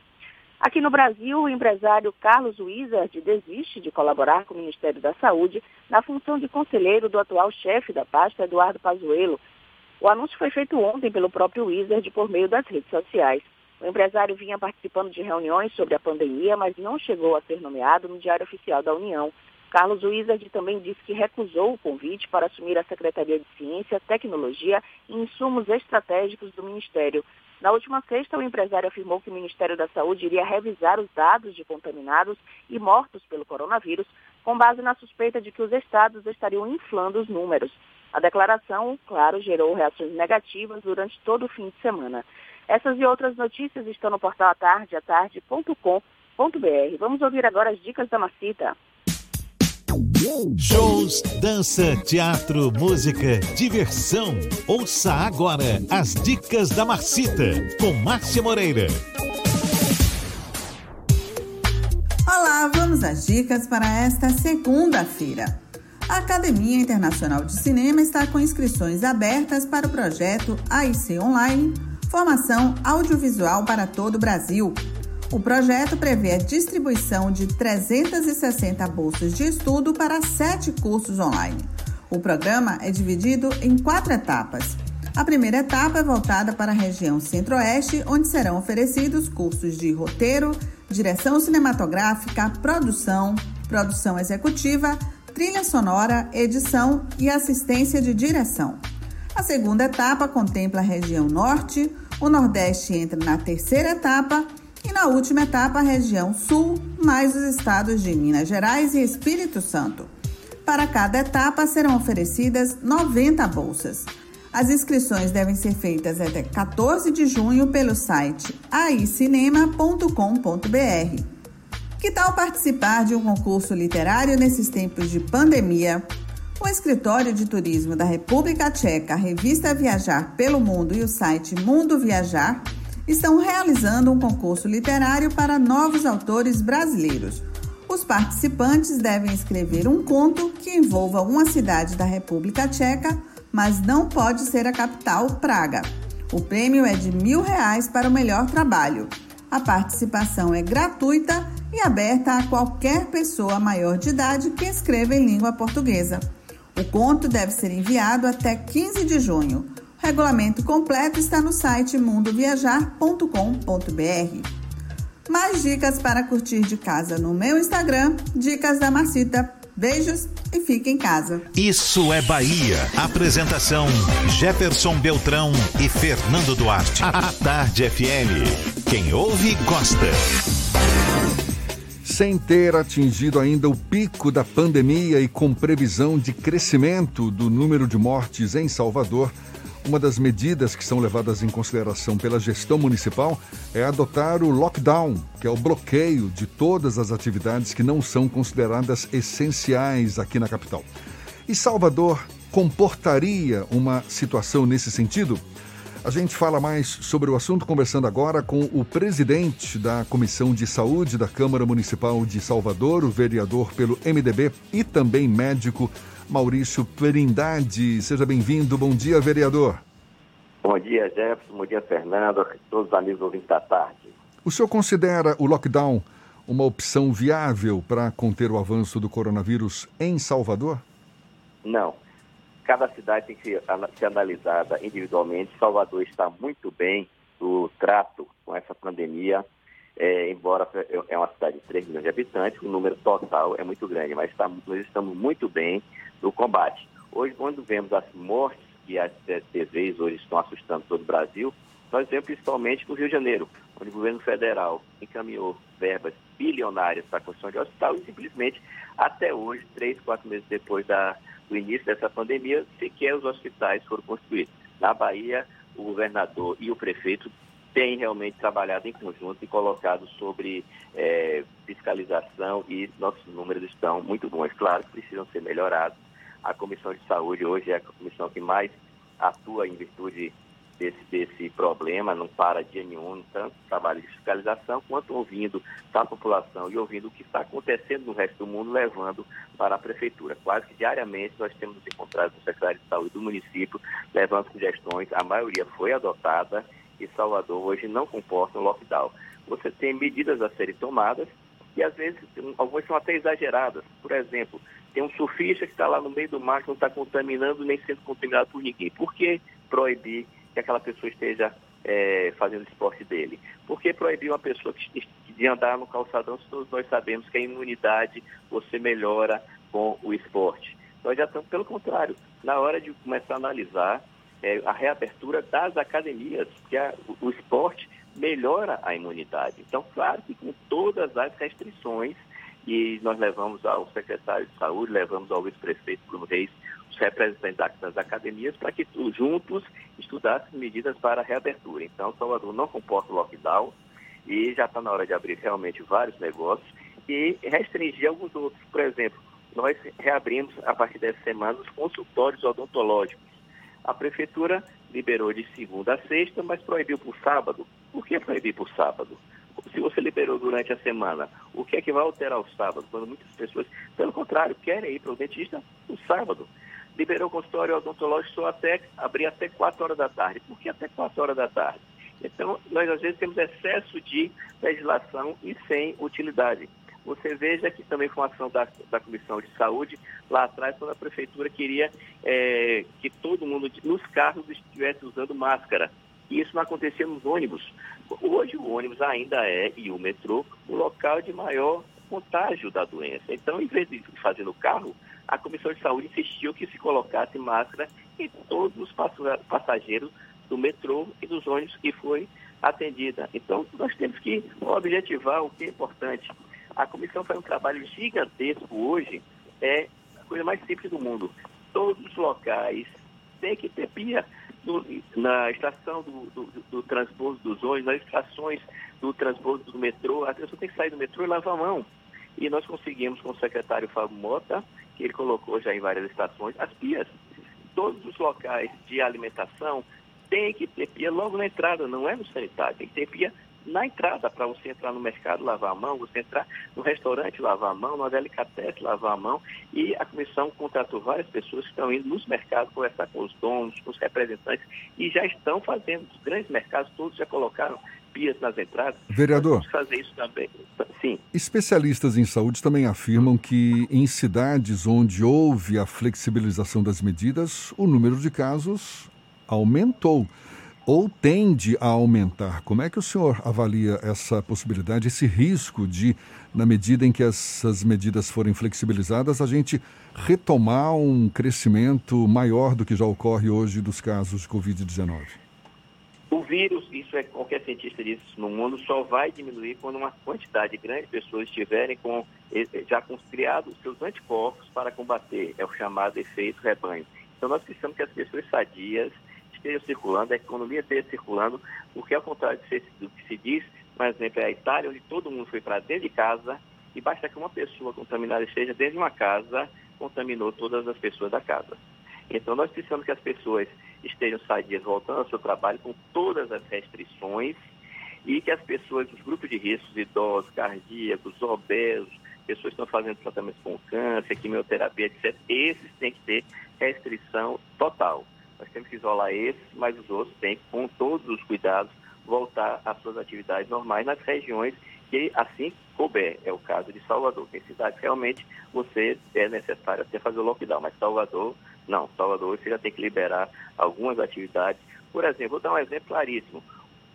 Aqui no Brasil, o empresário Carlos Wizard desiste de colaborar com o Ministério da Saúde na função de conselheiro do atual chefe da pasta, Eduardo Pazuello. O anúncio foi feito ontem pelo próprio Wizard por meio das redes sociais. O empresário vinha participando de reuniões sobre a pandemia, mas não chegou a ser nomeado no Diário Oficial da União. Carlos Wizard também disse que recusou o convite para assumir a Secretaria de Ciência, Tecnologia e Insumos Estratégicos do Ministério. Na última sexta, o empresário afirmou que o Ministério da Saúde iria revisar os dados de contaminados e mortos pelo coronavírus, com base na suspeita de que os estados estariam inflando os números. A declaração, claro, gerou reações negativas durante todo o fim de semana. Essas e outras notícias estão no portal atardeatarde.com.br. Vamos ouvir agora as dicas da Macita. Shows, dança, teatro, música, diversão. Ouça agora as dicas da Marcita com Márcia Moreira. Olá, vamos às dicas para esta segunda-feira. A Academia Internacional de Cinema está com inscrições abertas para o projeto AIC Online Formação Audiovisual para todo o Brasil. O projeto prevê a distribuição de 360 bolsas de estudo para sete cursos online. O programa é dividido em quatro etapas. A primeira etapa é voltada para a região Centro-Oeste, onde serão oferecidos cursos de roteiro, direção cinematográfica, produção, produção executiva, trilha sonora, edição e assistência de direção. A segunda etapa contempla a região Norte, o Nordeste entra na terceira etapa na última etapa a região Sul, mais os estados de Minas Gerais e Espírito Santo. Para cada etapa serão oferecidas 90 bolsas. As inscrições devem ser feitas até 14 de junho pelo site aicinema.com.br. Que tal participar de um concurso literário nesses tempos de pandemia? O Escritório de Turismo da República Tcheca, a revista Viajar pelo Mundo e o site Mundo Viajar estão realizando um concurso literário para novos autores brasileiros. Os participantes devem escrever um conto que envolva uma cidade da República Tcheca, mas não pode ser a capital, Praga. O prêmio é de mil reais para o melhor trabalho. A participação é gratuita e aberta a qualquer pessoa maior de idade que escreva em língua portuguesa. O conto deve ser enviado até 15 de junho. O regulamento completo está no site mundoviajar.com.br. Mais dicas para curtir de casa no meu Instagram, Dicas da Marcita. Beijos e fique em casa. Isso é Bahia. Apresentação: Jefferson Beltrão e Fernando Duarte. A Tarde FM. Quem ouve, gosta sem ter atingido ainda o pico da pandemia e com previsão de crescimento do número de mortes em Salvador, uma das medidas que são levadas em consideração pela gestão municipal é adotar o lockdown, que é o bloqueio de todas as atividades que não são consideradas essenciais aqui na capital. E Salvador comportaria uma situação nesse sentido? A gente fala mais sobre o assunto conversando agora com o presidente da Comissão de Saúde da Câmara Municipal de Salvador, o vereador pelo MDB e também médico Maurício Perindade. Seja bem-vindo. Bom dia, vereador. Bom dia, Jefferson. Bom dia, Fernando. Todos os amigos ouvintes da tarde. O senhor considera o lockdown uma opção viável para conter o avanço do coronavírus em Salvador? Não cada cidade tem que ser, analisada individualmente. Salvador está muito bem no trato com essa pandemia, é, embora é uma cidade de 3 milhões de habitantes, o número total é muito grande, mas está, nós estamos muito bem no combate. Hoje, quando vemos as mortes que as TVs hoje estão assustando todo o Brasil, nós vemos principalmente no Rio de Janeiro, onde o governo federal encaminhou verbas bilionárias para a construção de hospital e simplesmente até hoje, três, quatro meses depois da, do início dessa pandemia, sequer os hospitais foram construídos. Na Bahia, o governador e o prefeito têm realmente trabalhado em conjunto e colocado sobre é, fiscalização e nossos números estão muito bons. Claro que precisam ser melhorados. A Comissão de Saúde hoje é a comissão que mais atua em virtude desse, desse problema, não para dia nenhum, tanto trabalho de fiscalização, quanto ouvindo da população e ouvindo o que está acontecendo no resto do mundo, levando para a prefeitura. Quase que diariamente nós temos encontrado com o secretário de saúde do município, levando sugestões, a maioria foi adotada e Salvador hoje não comporta um lockdown. Você tem medidas a serem tomadas e às vezes algumas são até exageradas. Por exemplo, tem um surfista que está lá no meio do mar que não está contaminando nem sendo contaminado por ninguém. Por que proibir que aquela pessoa esteja é, fazendo esporte dele? Por que proibir uma pessoa que, de andar no calçadão se todos nós sabemos que a imunidade você melhora com o esporte? Nós já estamos, pelo contrário, na hora de começar a analisar é, a reabertura das academias, porque a, o, o esporte melhora a imunidade. Então, claro que com todas as restrições, e nós levamos ao secretário de saúde, levamos ao vice-prefeito Bruno Reis, os representantes das academias, para que juntos estudassem medidas para a reabertura. Então, Salvador não comporta o lockdown e já está na hora de abrir realmente vários negócios e restringir alguns outros. Por exemplo, nós reabrimos a partir dessa semana os consultórios odontológicos. A prefeitura liberou de segunda a sexta, mas proibiu por sábado. Por que proibir por sábado? Se você liberou durante a semana, o que é que vai alterar o sábado? Quando muitas pessoas, pelo contrário, querem ir para o dentista no sábado. Liberou o consultório odontológico só até abrir até 4 horas da tarde. Por que até 4 horas da tarde? Então, nós às vezes temos excesso de legislação e sem utilidade. Você veja que também foi uma ação da, da Comissão de Saúde, lá atrás, quando a Prefeitura queria é, que todo mundo nos carros estivesse usando máscara. E isso não acontecia nos ônibus. Hoje o ônibus ainda é, e o metrô, o local de maior contágio da doença. Então, em vez de fazer no carro, a Comissão de Saúde insistiu que se colocasse máscara em todos os passageiros do metrô e dos ônibus que foi atendida. Então, nós temos que objetivar o que é importante. A comissão faz um trabalho gigantesco hoje, é a coisa mais simples do mundo. Todos os locais têm que ter pia no, na estação do, do, do, transbordo dos ônibus, nas estações do transbordo do metrô, a pessoa tem que sair do metrô e lavar a mão. E nós conseguimos com o secretário Fábio Mota, que ele colocou já em várias estações, as pias. Todos os locais de alimentação têm que ter pia logo na entrada, não é no sanitário, tem que ter pia na entrada para você entrar no mercado, lavar a mão, você entrar no restaurante, lavar a mão, no delicatessen, lavar a mão. E a comissão contratou várias pessoas que estão indo nos mercados conversar com os donos, com os representantes e já estão fazendo. Os grandes mercados todos já colocaram pias nas entradas. Vereador. Vamos fazer isso também. Sim. Especialistas em saúde também afirmam que em cidades onde houve a flexibilização das medidas, o número de casos aumentou ou tende a aumentar. Como é que o senhor avalia essa possibilidade, esse risco de, na medida em que essas medidas forem flexibilizadas, a gente retomar um crescimento maior do que já ocorre hoje dos casos de Covid-19? O vírus, isso é qualquer cientista diz no mundo, só vai diminuir quando uma quantidade grande de pessoas estiverem com já com criado seus anticorpos para combater, é o chamado efeito rebanho. Então nós precisamos que as pessoas sadias esteja circulando, a economia esteja circulando, porque ao contrário do que se diz, por exemplo, é a Itália, onde todo mundo foi para dentro de casa, e basta que uma pessoa contaminada esteja dentro de uma casa, contaminou todas as pessoas da casa. Então nós precisamos que as pessoas estejam sadias voltando ao seu trabalho com todas as restrições e que as pessoas, os grupos de riscos, idosos, cardíacos, obesos, pessoas que estão fazendo tratamento com câncer, quimioterapia, etc., esses têm que ter restrição total. Nós temos que isolar esses, mas os outros têm, com todos os cuidados, voltar às suas atividades normais nas regiões que assim couber. É o caso de Salvador. Tem cidades realmente você é necessário até fazer o lockdown, mas Salvador, não. Salvador você já tem que liberar algumas atividades. Por exemplo, vou dar um exemplo claríssimo.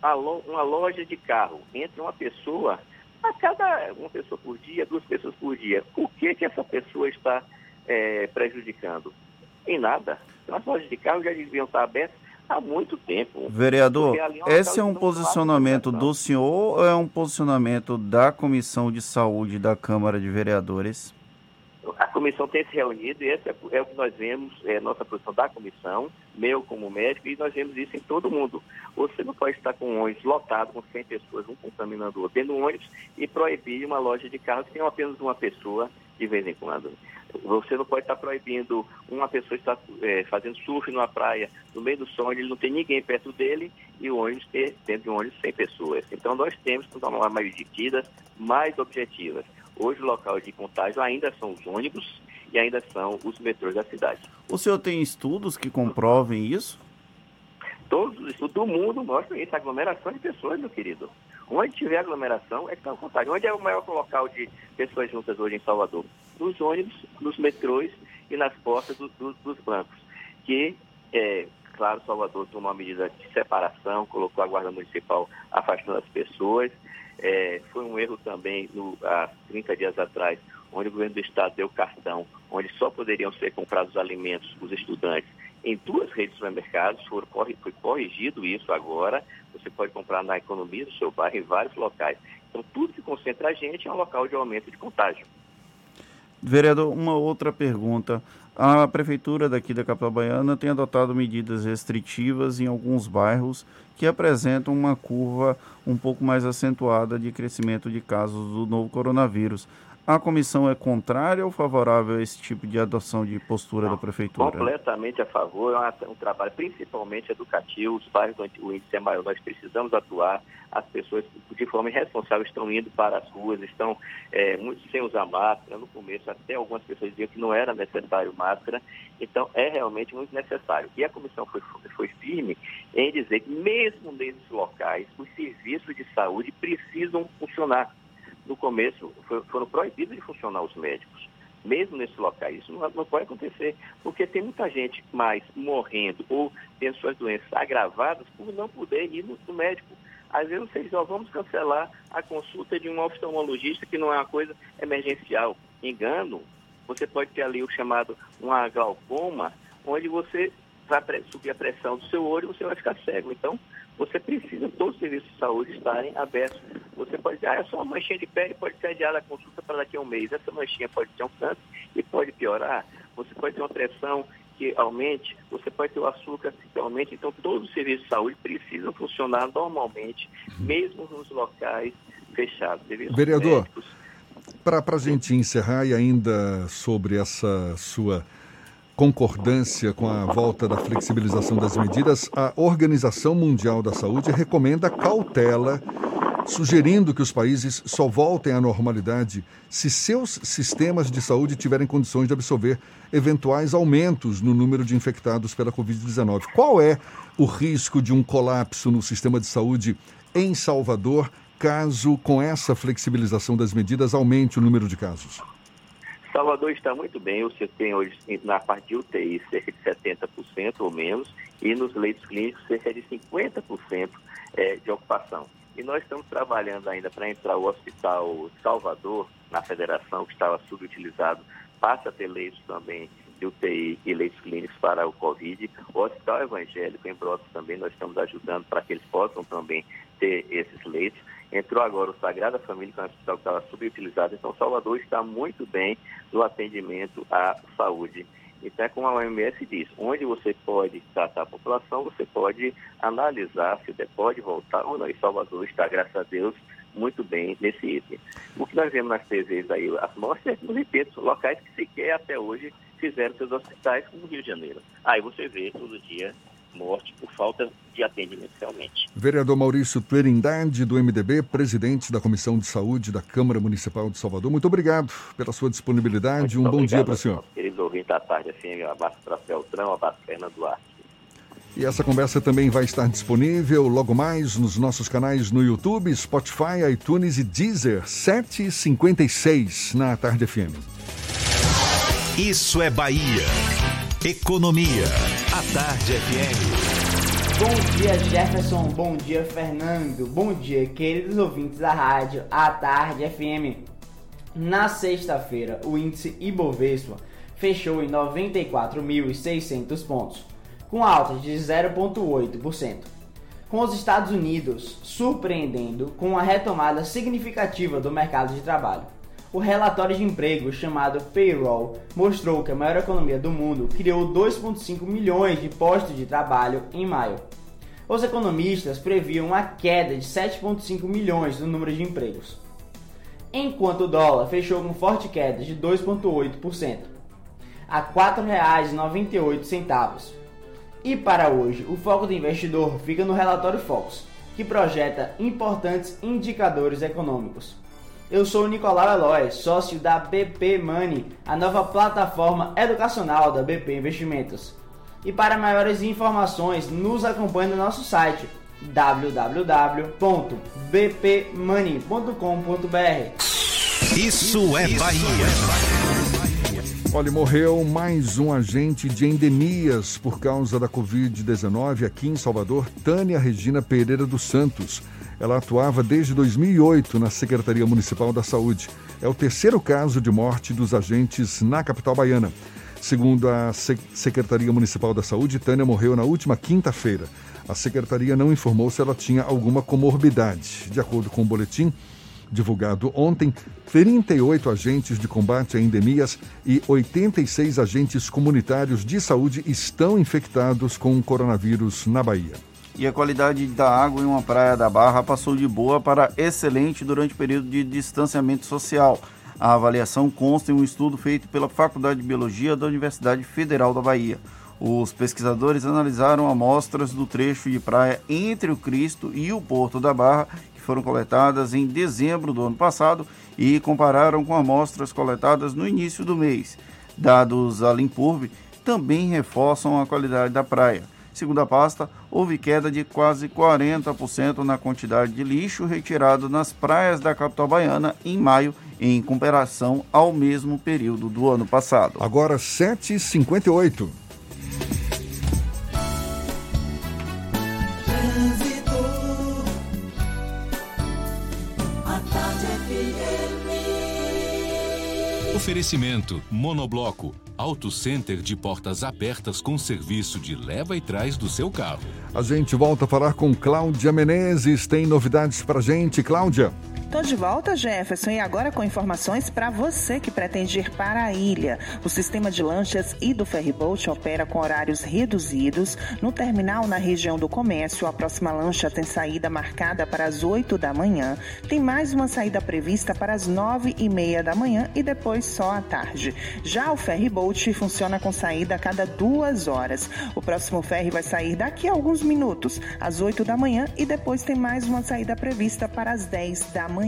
Uma loja de carro, entra uma pessoa, a cada uma pessoa por dia, duas pessoas por dia. O que, que essa pessoa está é, prejudicando? Em nada. Então, as lojas de carro já deviam estar abertas há muito tempo. Vereador, é esse é um posicionamento do senhor ou é um posicionamento da Comissão de Saúde da Câmara de Vereadores? A comissão tem se reunido e esse é, é o que nós vemos, é a nossa posição da comissão, meu como médico, e nós vemos isso em todo mundo. Você não pode estar com um ônibus lotado, com 100 pessoas, um contaminando o outro, dentro do ônibus, e proibir uma loja de carros que tem apenas uma pessoa de vez em quando. Você não pode estar proibindo uma pessoa estar é, fazendo surf numa praia, no meio do sol, ele não tem ninguém perto dele e o ônibus ter dentro de um ônibus 100 pessoas. Então nós temos que tomar mais medidas mais objetivas. Hoje o local de contágio ainda são os ônibus e ainda são os metrôs da cidade. O senhor tem estudos que comprovem isso? Todos os estudos do mundo mostram isso, aglomeração de pessoas, meu querido. Onde tiver aglomeração é que está. Onde é o maior local de pessoas juntas hoje em Salvador? Nos ônibus, nos metrôs e nas portas do, do, dos bancos. Que, é, claro, Salvador tomou uma medida de separação, colocou a Guarda Municipal afastando as pessoas. É, foi um erro também, no, há 30 dias atrás, onde o governo do estado deu cartão, onde só poderiam ser comprados alimentos os estudantes em duas redes de supermercados, foi corrigido isso agora. Você pode comprar na economia do seu bairro em vários locais. Então, tudo que concentra a gente é um local de aumento de contágio. Vereador, uma outra pergunta. A prefeitura daqui da capital baiana tem adotado medidas restritivas em alguns bairros que apresentam uma curva um pouco mais acentuada de crescimento de casos do novo coronavírus. A comissão é contrária ou favorável a esse tipo de adoção de postura Não, da prefeitura? Completamente a favor, é um trabalho principalmente educativo, os bairros onde o índice é maior, nós precisamos atuar, as pessoas de forma irresponsável estão indo para as ruas, estão é, muitos sem usar máscara, no começo até algumas pessoas diziam que não era necessário máscara, então é realmente muito necessário. E a comissão foi, foi firme em dizer que mesmo nesses locais, os serviços de saúde precisam funcionar no começo foram proibidos de funcionar os médicos, mesmo nesses locais. Isso não, pode acontecer, porque tem muita gente mais morrendo ou tendo suas doenças agravadas por não poder ir no, médico. Às vezes vocês só vamos cancelar a consulta de um oftalmologista que não é uma coisa emergencial. Engano, você pode ter ali o chamado uma glaucoma, onde você vai subir a pressão do seu olho e você vai ficar cego. Então, você precisa, todos os serviços de saúde estarem abertos. Você pode dizer, ah, é só uma manchinha de pele, pode ser adiada a consulta para daqui a um mês. Essa manchinha pode ter um câncer e pode piorar. Você pode ter uma pressão que aumente, você pode ter o açúcar que aumente. Então, todos os serviços de saúde precisam funcionar normalmente, mesmo nos locais fechados. Vereador, para a gente encerrar e ainda sobre essa sua concordância com a volta da flexibilização das medidas, a Organização Mundial da Saúde recomenda cautela, sugerindo que os países só voltem à normalidade se seus sistemas de saúde tiverem condições de absorver eventuais aumentos no número de infectados pela Covid-19. Qual é o risco de um colapso no sistema de saúde em Salvador caso, com essa flexibilização das medidas, aumente o número de casos? Salvador está muito bem, você tem hoje na parte de UTI cerca de 70% ou menos e nos leitos clínicos cerca de 50% é, de ocupação. E nós estamos trabalhando ainda para entrar o Hospital Salvador, na federação, que estava subutilizado, passa a ter leitos também de UTI e leitos clínicos para o Covid. O Hospital Evangélico em Brotas também nós estamos ajudando para que eles possam também ter esses leitos. Entrou agora o Sagrada Família, que é um hospital que estava subutilizado. Então, Salvador está muito bem no atendimento à saúde. Então, é como a OMS diz, onde você pode tratar a população, você pode analisar se pode voltar ou não. E Salvador está, graças a Deus, muito bem nesse item. O que nós vemos nas TVs aí, as mortes, é, repito, locais que sequer até hoje fizeram seus hospitais, como o Rio de Janeiro. Aí você vê todo dia morte por falta de atendimento realmente. Vereador Maurício Trindade, do MDB, presidente da Comissão de Saúde da Câmara Municipal de Salvador, muito obrigado pela sua disponibilidade. Muito um bom dia para o senhor. Queridos ouvintes da tarde, assim, um abraço para Feltrão, um abraço para Fernando Duarte. E essa conversa também vai estar disponível logo mais nos nossos canais no YouTube, Spotify, iTunes e Deezer, 7h56 na Tarde FM. Isso é Bahia. Economia. A Tarde FM. Bom dia, Jefferson. Bom dia, Fernando. Bom dia, queridos ouvintes da rádio A Tarde FM. Na sexta-feira, o índice Ibovespa fechou em 94.600 pontos, com alta de 0,8%. Com os Estados Unidos surpreendendo com a retomada significativa do mercado de trabalho o relatório de emprego chamado Payroll mostrou que a maior economia do mundo criou 2,5 milhões de postos de trabalho em maio. Os economistas previam uma queda de 7,5 milhões no número de empregos. enquanto o dólar fechou com forte queda de 2,8% a R$ 4,98. E para hoje, o foco do investidor fica no relatório Focus, que projeta importantes indicadores econômicos. Eu sou o Nicolau Eloy, sócio da BP Money, a nova plataforma educacional da BP Investimentos. E para maiores informações, nos acompanhe no nosso site www.bpmoney.com.br. Isso é Bahia. Olha, morreu mais um agente de endemias por causa da Covid-19 aqui em Salvador, Tânia Regina Pereira dos Santos. Ela atuava desde 2008 na Secretaria Municipal da Saúde. É o terceiro caso de morte dos agentes na capital baiana. Segundo a Secretaria Municipal da Saúde, Tânia morreu na última quinta-feira. A secretaria não informou se ela tinha alguma comorbidade. De acordo com o boletim, divulgado ontem, 38 agentes de combate a endemias e 86 agentes comunitários de saúde estão infectados com o coronavírus na Bahia. E a qualidade da água em uma praia da Barra passou de boa para excelente durante o período de distanciamento social. A avaliação consta em um estudo feito pela Faculdade de Biologia da Universidade Federal da Bahia. Os pesquisadores analisaram amostras do trecho de praia entre o Cristo e o Porto da Barra foram coletadas em dezembro do ano passado e compararam com amostras coletadas no início do mês. Dados da Limpurb também reforçam a qualidade da praia. Segundo a pasta, houve queda de quase 40% na quantidade de lixo retirado nas praias da capital baiana em maio, em comparação ao mesmo período do ano passado. Agora 7h58. Oferecimento Monobloco, Auto Center de portas abertas com serviço de leva e trás do seu carro. A gente volta a falar com Cláudia Menezes. Tem novidades pra gente, Cláudia? Tô de volta, Jefferson, e agora com informações para você que pretende ir para a ilha. O sistema de lanchas e do ferryboat opera com horários reduzidos. No terminal na região do comércio, a próxima lancha tem saída marcada para as 8 da manhã. Tem mais uma saída prevista para as 9 e meia da manhã e depois só à tarde. Já o ferryboat funciona com saída a cada duas horas. O próximo ferry vai sair daqui a alguns minutos, às 8 da manhã, e depois tem mais uma saída prevista para as 10 da manhã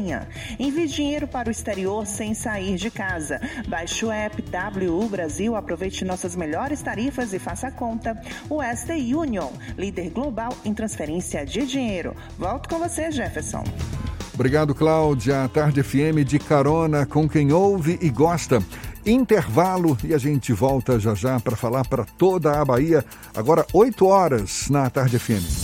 Envie dinheiro para o exterior sem sair de casa. Baixe o app WU Brasil, aproveite nossas melhores tarifas e faça a conta. O Western Union, líder global em transferência de dinheiro. Volto com você, Jefferson. Obrigado, Cláudia. Tarde FM de carona com quem ouve e gosta. Intervalo e a gente volta já já para falar para toda a Bahia. Agora, 8 horas na Tarde FM.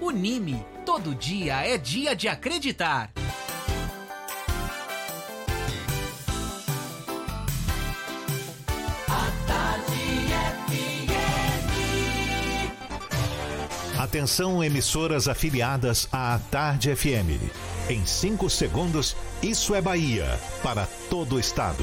Unime, todo dia é dia de acreditar. Atenção, emissoras afiliadas à Tarde FM. Em 5 segundos, isso é Bahia para todo o estado.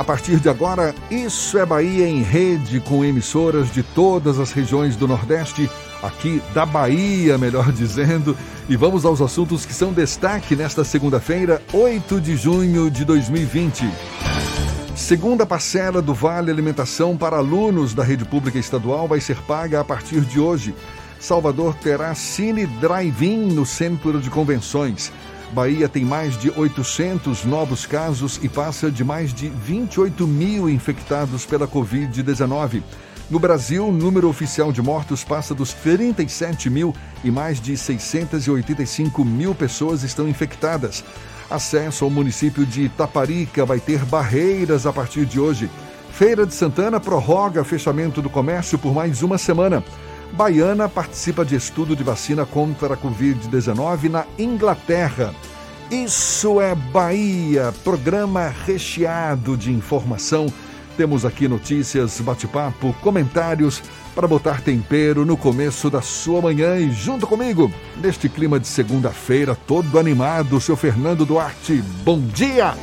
A partir de agora, Isso é Bahia em rede com emissoras de todas as regiões do Nordeste, aqui da Bahia, melhor <laughs> dizendo. E vamos aos assuntos que são destaque nesta segunda-feira, 8 de junho de 2020. Segunda parcela do Vale Alimentação para alunos da rede pública estadual vai ser paga a partir de hoje. Salvador terá Cine Drive-In no centro de convenções. Bahia tem mais de 800 novos casos e passa de mais de 28 mil infectados pela Covid-19. No Brasil, o número oficial de mortos passa dos 37 mil e mais de 685 mil pessoas estão infectadas. Acesso ao município de Itaparica vai ter barreiras a partir de hoje. Feira de Santana prorroga fechamento do comércio por mais uma semana. Baiana participa de estudo de vacina contra a Covid-19 na Inglaterra. Isso é Bahia, programa recheado de informação. Temos aqui notícias, bate-papo, comentários para botar tempero no começo da sua manhã e junto comigo, neste clima de segunda-feira, todo animado, seu Fernando Duarte. Bom dia!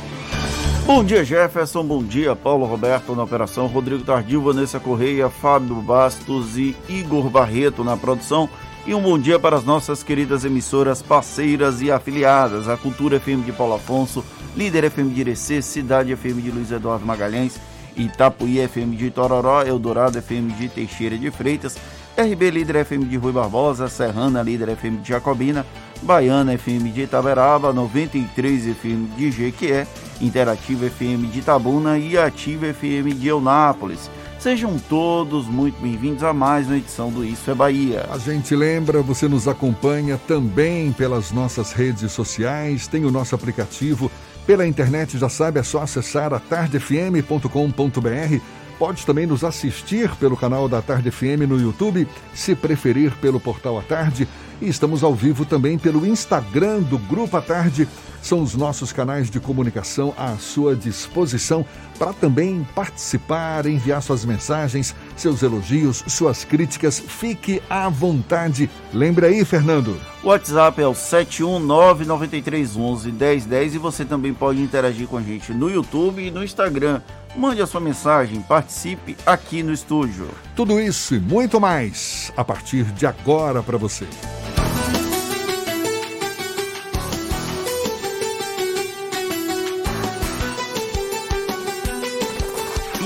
Bom dia, Jefferson. Bom dia, Paulo Roberto na operação, Rodrigo Tardio, Vanessa Correia, Fábio Bastos e Igor Barreto na produção. E um bom dia para as nossas queridas emissoras parceiras e afiliadas, a Cultura FM de Paulo Afonso, Líder FM de Irecê, Cidade FM de Luiz Eduardo Magalhães, Itapuí FM de Tororó, Eldorado FM de Teixeira de Freitas, RB Líder FM de Rui Barbosa, Serrana Líder FM de Jacobina, Baiana FM de Itaberaba, 93 FM de Jequié, Interativa FM de Itabuna e Ativa FM de Eunápolis. Sejam todos muito bem-vindos a mais uma edição do Isso é Bahia. A gente lembra, você nos acompanha também pelas nossas redes sociais, tem o nosso aplicativo. Pela internet, já sabe, é só acessar atardefm.com.br. Pode também nos assistir pelo canal da Tarde FM no YouTube, se preferir pelo portal A Tarde. E estamos ao vivo também pelo Instagram do Grupo A Tarde são os nossos canais de comunicação à sua disposição para também participar, enviar suas mensagens, seus elogios, suas críticas. Fique à vontade. Lembre aí, Fernando. O WhatsApp é o 71993111010 e você também pode interagir com a gente no YouTube e no Instagram. Mande a sua mensagem, participe aqui no estúdio. Tudo isso e muito mais a partir de agora para você.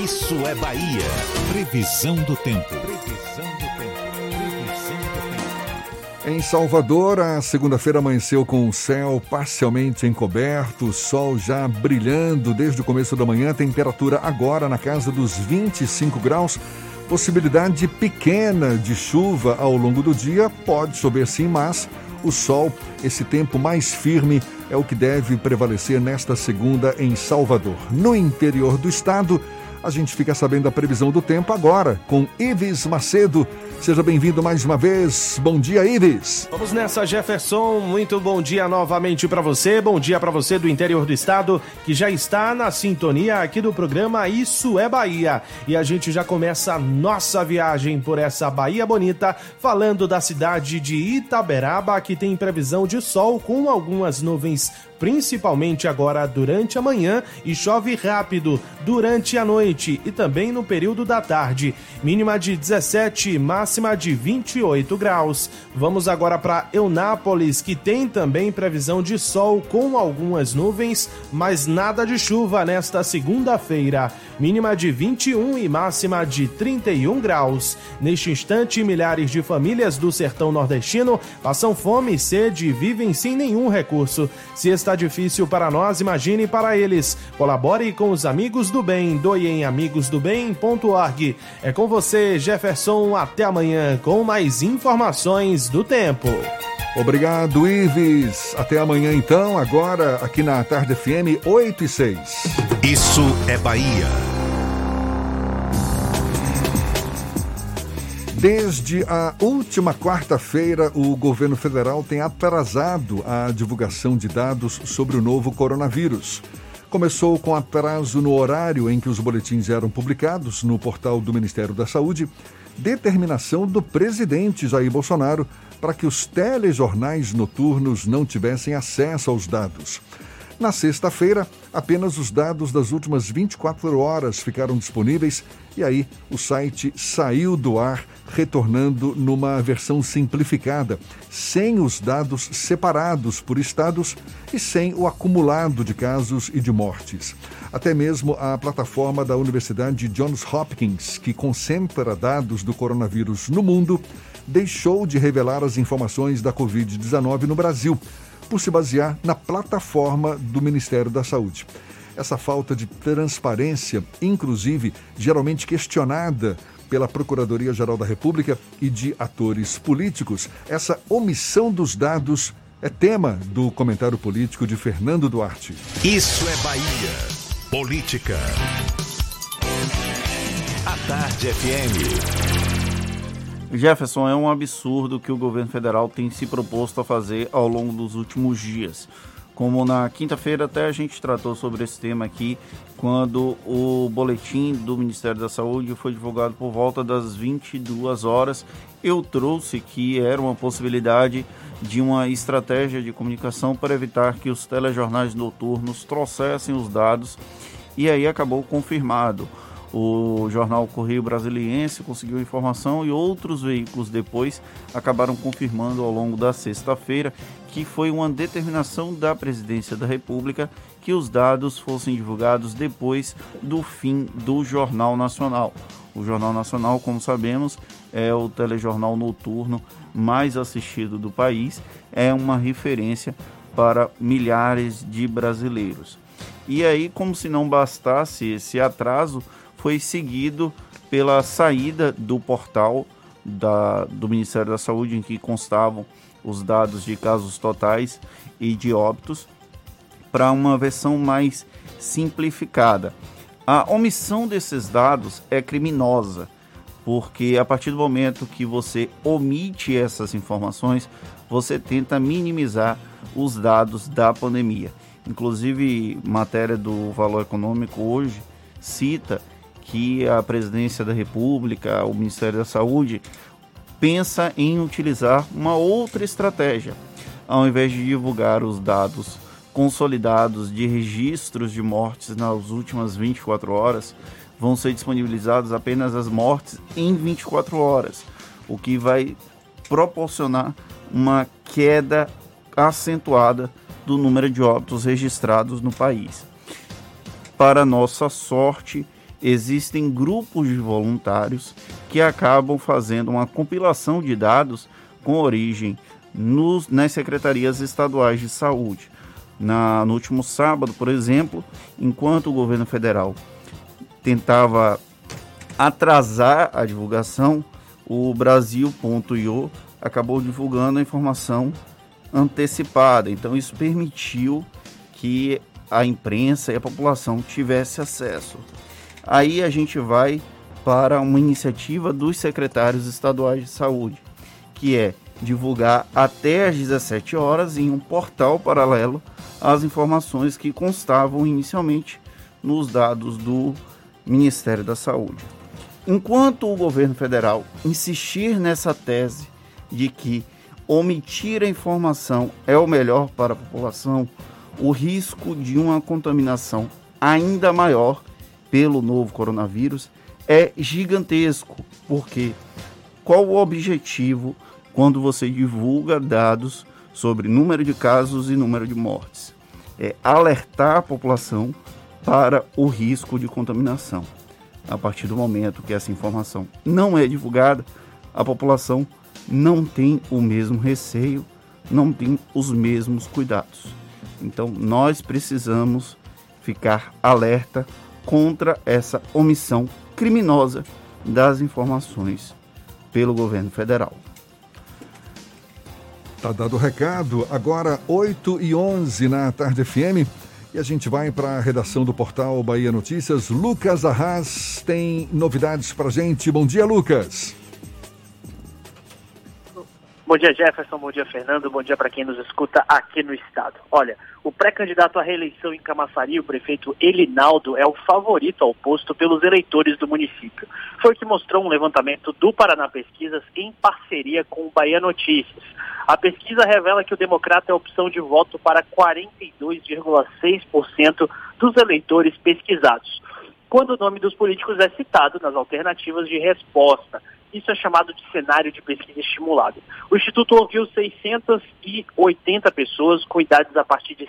Isso é Bahia. Previsão do tempo. Previsão do tempo. Em Salvador, a segunda-feira amanheceu com o céu parcialmente encoberto, sol já brilhando desde o começo da manhã, temperatura agora na casa dos 25 graus. Possibilidade pequena de chuva ao longo do dia, pode chover sim, mas o sol, esse tempo mais firme, é o que deve prevalecer nesta segunda em Salvador. No interior do estado, a gente fica sabendo a previsão do tempo agora com Ives Macedo. Seja bem-vindo mais uma vez. Bom dia, Ives. Vamos nessa, Jefferson. Muito bom dia novamente para você. Bom dia para você do interior do estado que já está na sintonia aqui do programa Isso é Bahia. E a gente já começa a nossa viagem por essa Bahia bonita, falando da cidade de Itaberaba, que tem previsão de sol com algumas nuvens principalmente agora durante a manhã e chove rápido durante a noite e também no período da tarde. Mínima de 17, máxima de 28 graus. Vamos agora para Eunápolis, que tem também previsão de sol com algumas nuvens, mas nada de chuva nesta segunda-feira. Mínima de 21 e máxima de 31 graus. Neste instante, milhares de famílias do sertão nordestino passam fome e sede e vivem sem nenhum recurso. Se está difícil para nós, imagine para eles. Colabore com os amigos do bem. Doe em amigosdobem.org. É com você, Jefferson. Até amanhã com mais informações do tempo. Obrigado, Ives. Até amanhã, então, agora aqui na Tarde FM 8 e 6. Isso é Bahia. Desde a última quarta-feira, o governo federal tem atrasado a divulgação de dados sobre o novo coronavírus. Começou com atraso no horário em que os boletins eram publicados no portal do Ministério da Saúde, determinação do presidente Jair Bolsonaro para que os telejornais noturnos não tivessem acesso aos dados. Na sexta-feira, apenas os dados das últimas 24 horas ficaram disponíveis e aí o site saiu do ar, retornando numa versão simplificada, sem os dados separados por estados e sem o acumulado de casos e de mortes. Até mesmo a plataforma da Universidade Johns Hopkins, que concentra dados do coronavírus no mundo, deixou de revelar as informações da Covid-19 no Brasil por se basear na plataforma do Ministério da Saúde. Essa falta de transparência, inclusive geralmente questionada pela Procuradoria-Geral da República e de atores políticos, essa omissão dos dados é tema do comentário político de Fernando Duarte. Isso é Bahia. Política. A Tarde FM. Jefferson, é um absurdo que o governo federal tem se proposto a fazer ao longo dos últimos dias. Como na quinta-feira até a gente tratou sobre esse tema aqui, quando o boletim do Ministério da Saúde foi divulgado por volta das 22 horas, eu trouxe que era uma possibilidade de uma estratégia de comunicação para evitar que os telejornais noturnos trouxessem os dados e aí acabou confirmado. O jornal Correio Brasiliense conseguiu informação e outros veículos depois acabaram confirmando ao longo da sexta-feira que foi uma determinação da Presidência da República que os dados fossem divulgados depois do fim do Jornal Nacional. O Jornal Nacional, como sabemos, é o telejornal noturno mais assistido do país, é uma referência para milhares de brasileiros. E aí, como se não bastasse esse atraso, foi seguido pela saída do portal da, do Ministério da Saúde, em que constavam os dados de casos totais e de óbitos, para uma versão mais simplificada. A omissão desses dados é criminosa, porque a partir do momento que você omite essas informações, você tenta minimizar os dados da pandemia. Inclusive, matéria do Valor Econômico hoje cita que a Presidência da República, o Ministério da Saúde, pensa em utilizar uma outra estratégia. Ao invés de divulgar os dados consolidados de registros de mortes nas últimas 24 horas, vão ser disponibilizadas apenas as mortes em 24 horas, o que vai proporcionar uma queda acentuada do número de óbitos registrados no país. Para nossa sorte, existem grupos de voluntários que acabam fazendo uma compilação de dados com origem nos, nas secretarias estaduais de saúde. Na, no último sábado, por exemplo, enquanto o governo federal tentava atrasar a divulgação, o Brasil.io acabou divulgando a informação antecipada. Então, isso permitiu que a imprensa e a população tivesse acesso. Aí a gente vai para uma iniciativa dos secretários estaduais de saúde, que é divulgar até às 17 horas em um portal paralelo as informações que constavam inicialmente nos dados do Ministério da Saúde. Enquanto o governo federal insistir nessa tese de que omitir a informação é o melhor para a população, o risco de uma contaminação ainda maior pelo novo coronavírus é gigantesco, porque qual o objetivo quando você divulga dados sobre número de casos e número de mortes? É alertar a população para o risco de contaminação. A partir do momento que essa informação não é divulgada, a população não tem o mesmo receio, não tem os mesmos cuidados. Então, nós precisamos ficar alerta contra essa omissão criminosa das informações pelo governo federal. Tá dado o recado. Agora, 8 e 11 na Tarde FM. E a gente vai para a redação do portal Bahia Notícias. Lucas Arras tem novidades para gente. Bom dia, Lucas. Bom dia, Jefferson. Bom dia, Fernando. Bom dia para quem nos escuta aqui no estado. Olha, o pré-candidato à reeleição em Camaçari, o prefeito Elinaldo, é o favorito ao posto pelos eleitores do município. Foi o que mostrou um levantamento do Paraná Pesquisas em parceria com o Bahia Notícias. A pesquisa revela que o democrata é opção de voto para 42,6% dos eleitores pesquisados quando o nome dos políticos é citado nas alternativas de resposta. Isso é chamado de cenário de pesquisa estimulado. O Instituto ouviu 680 pessoas com idades a partir de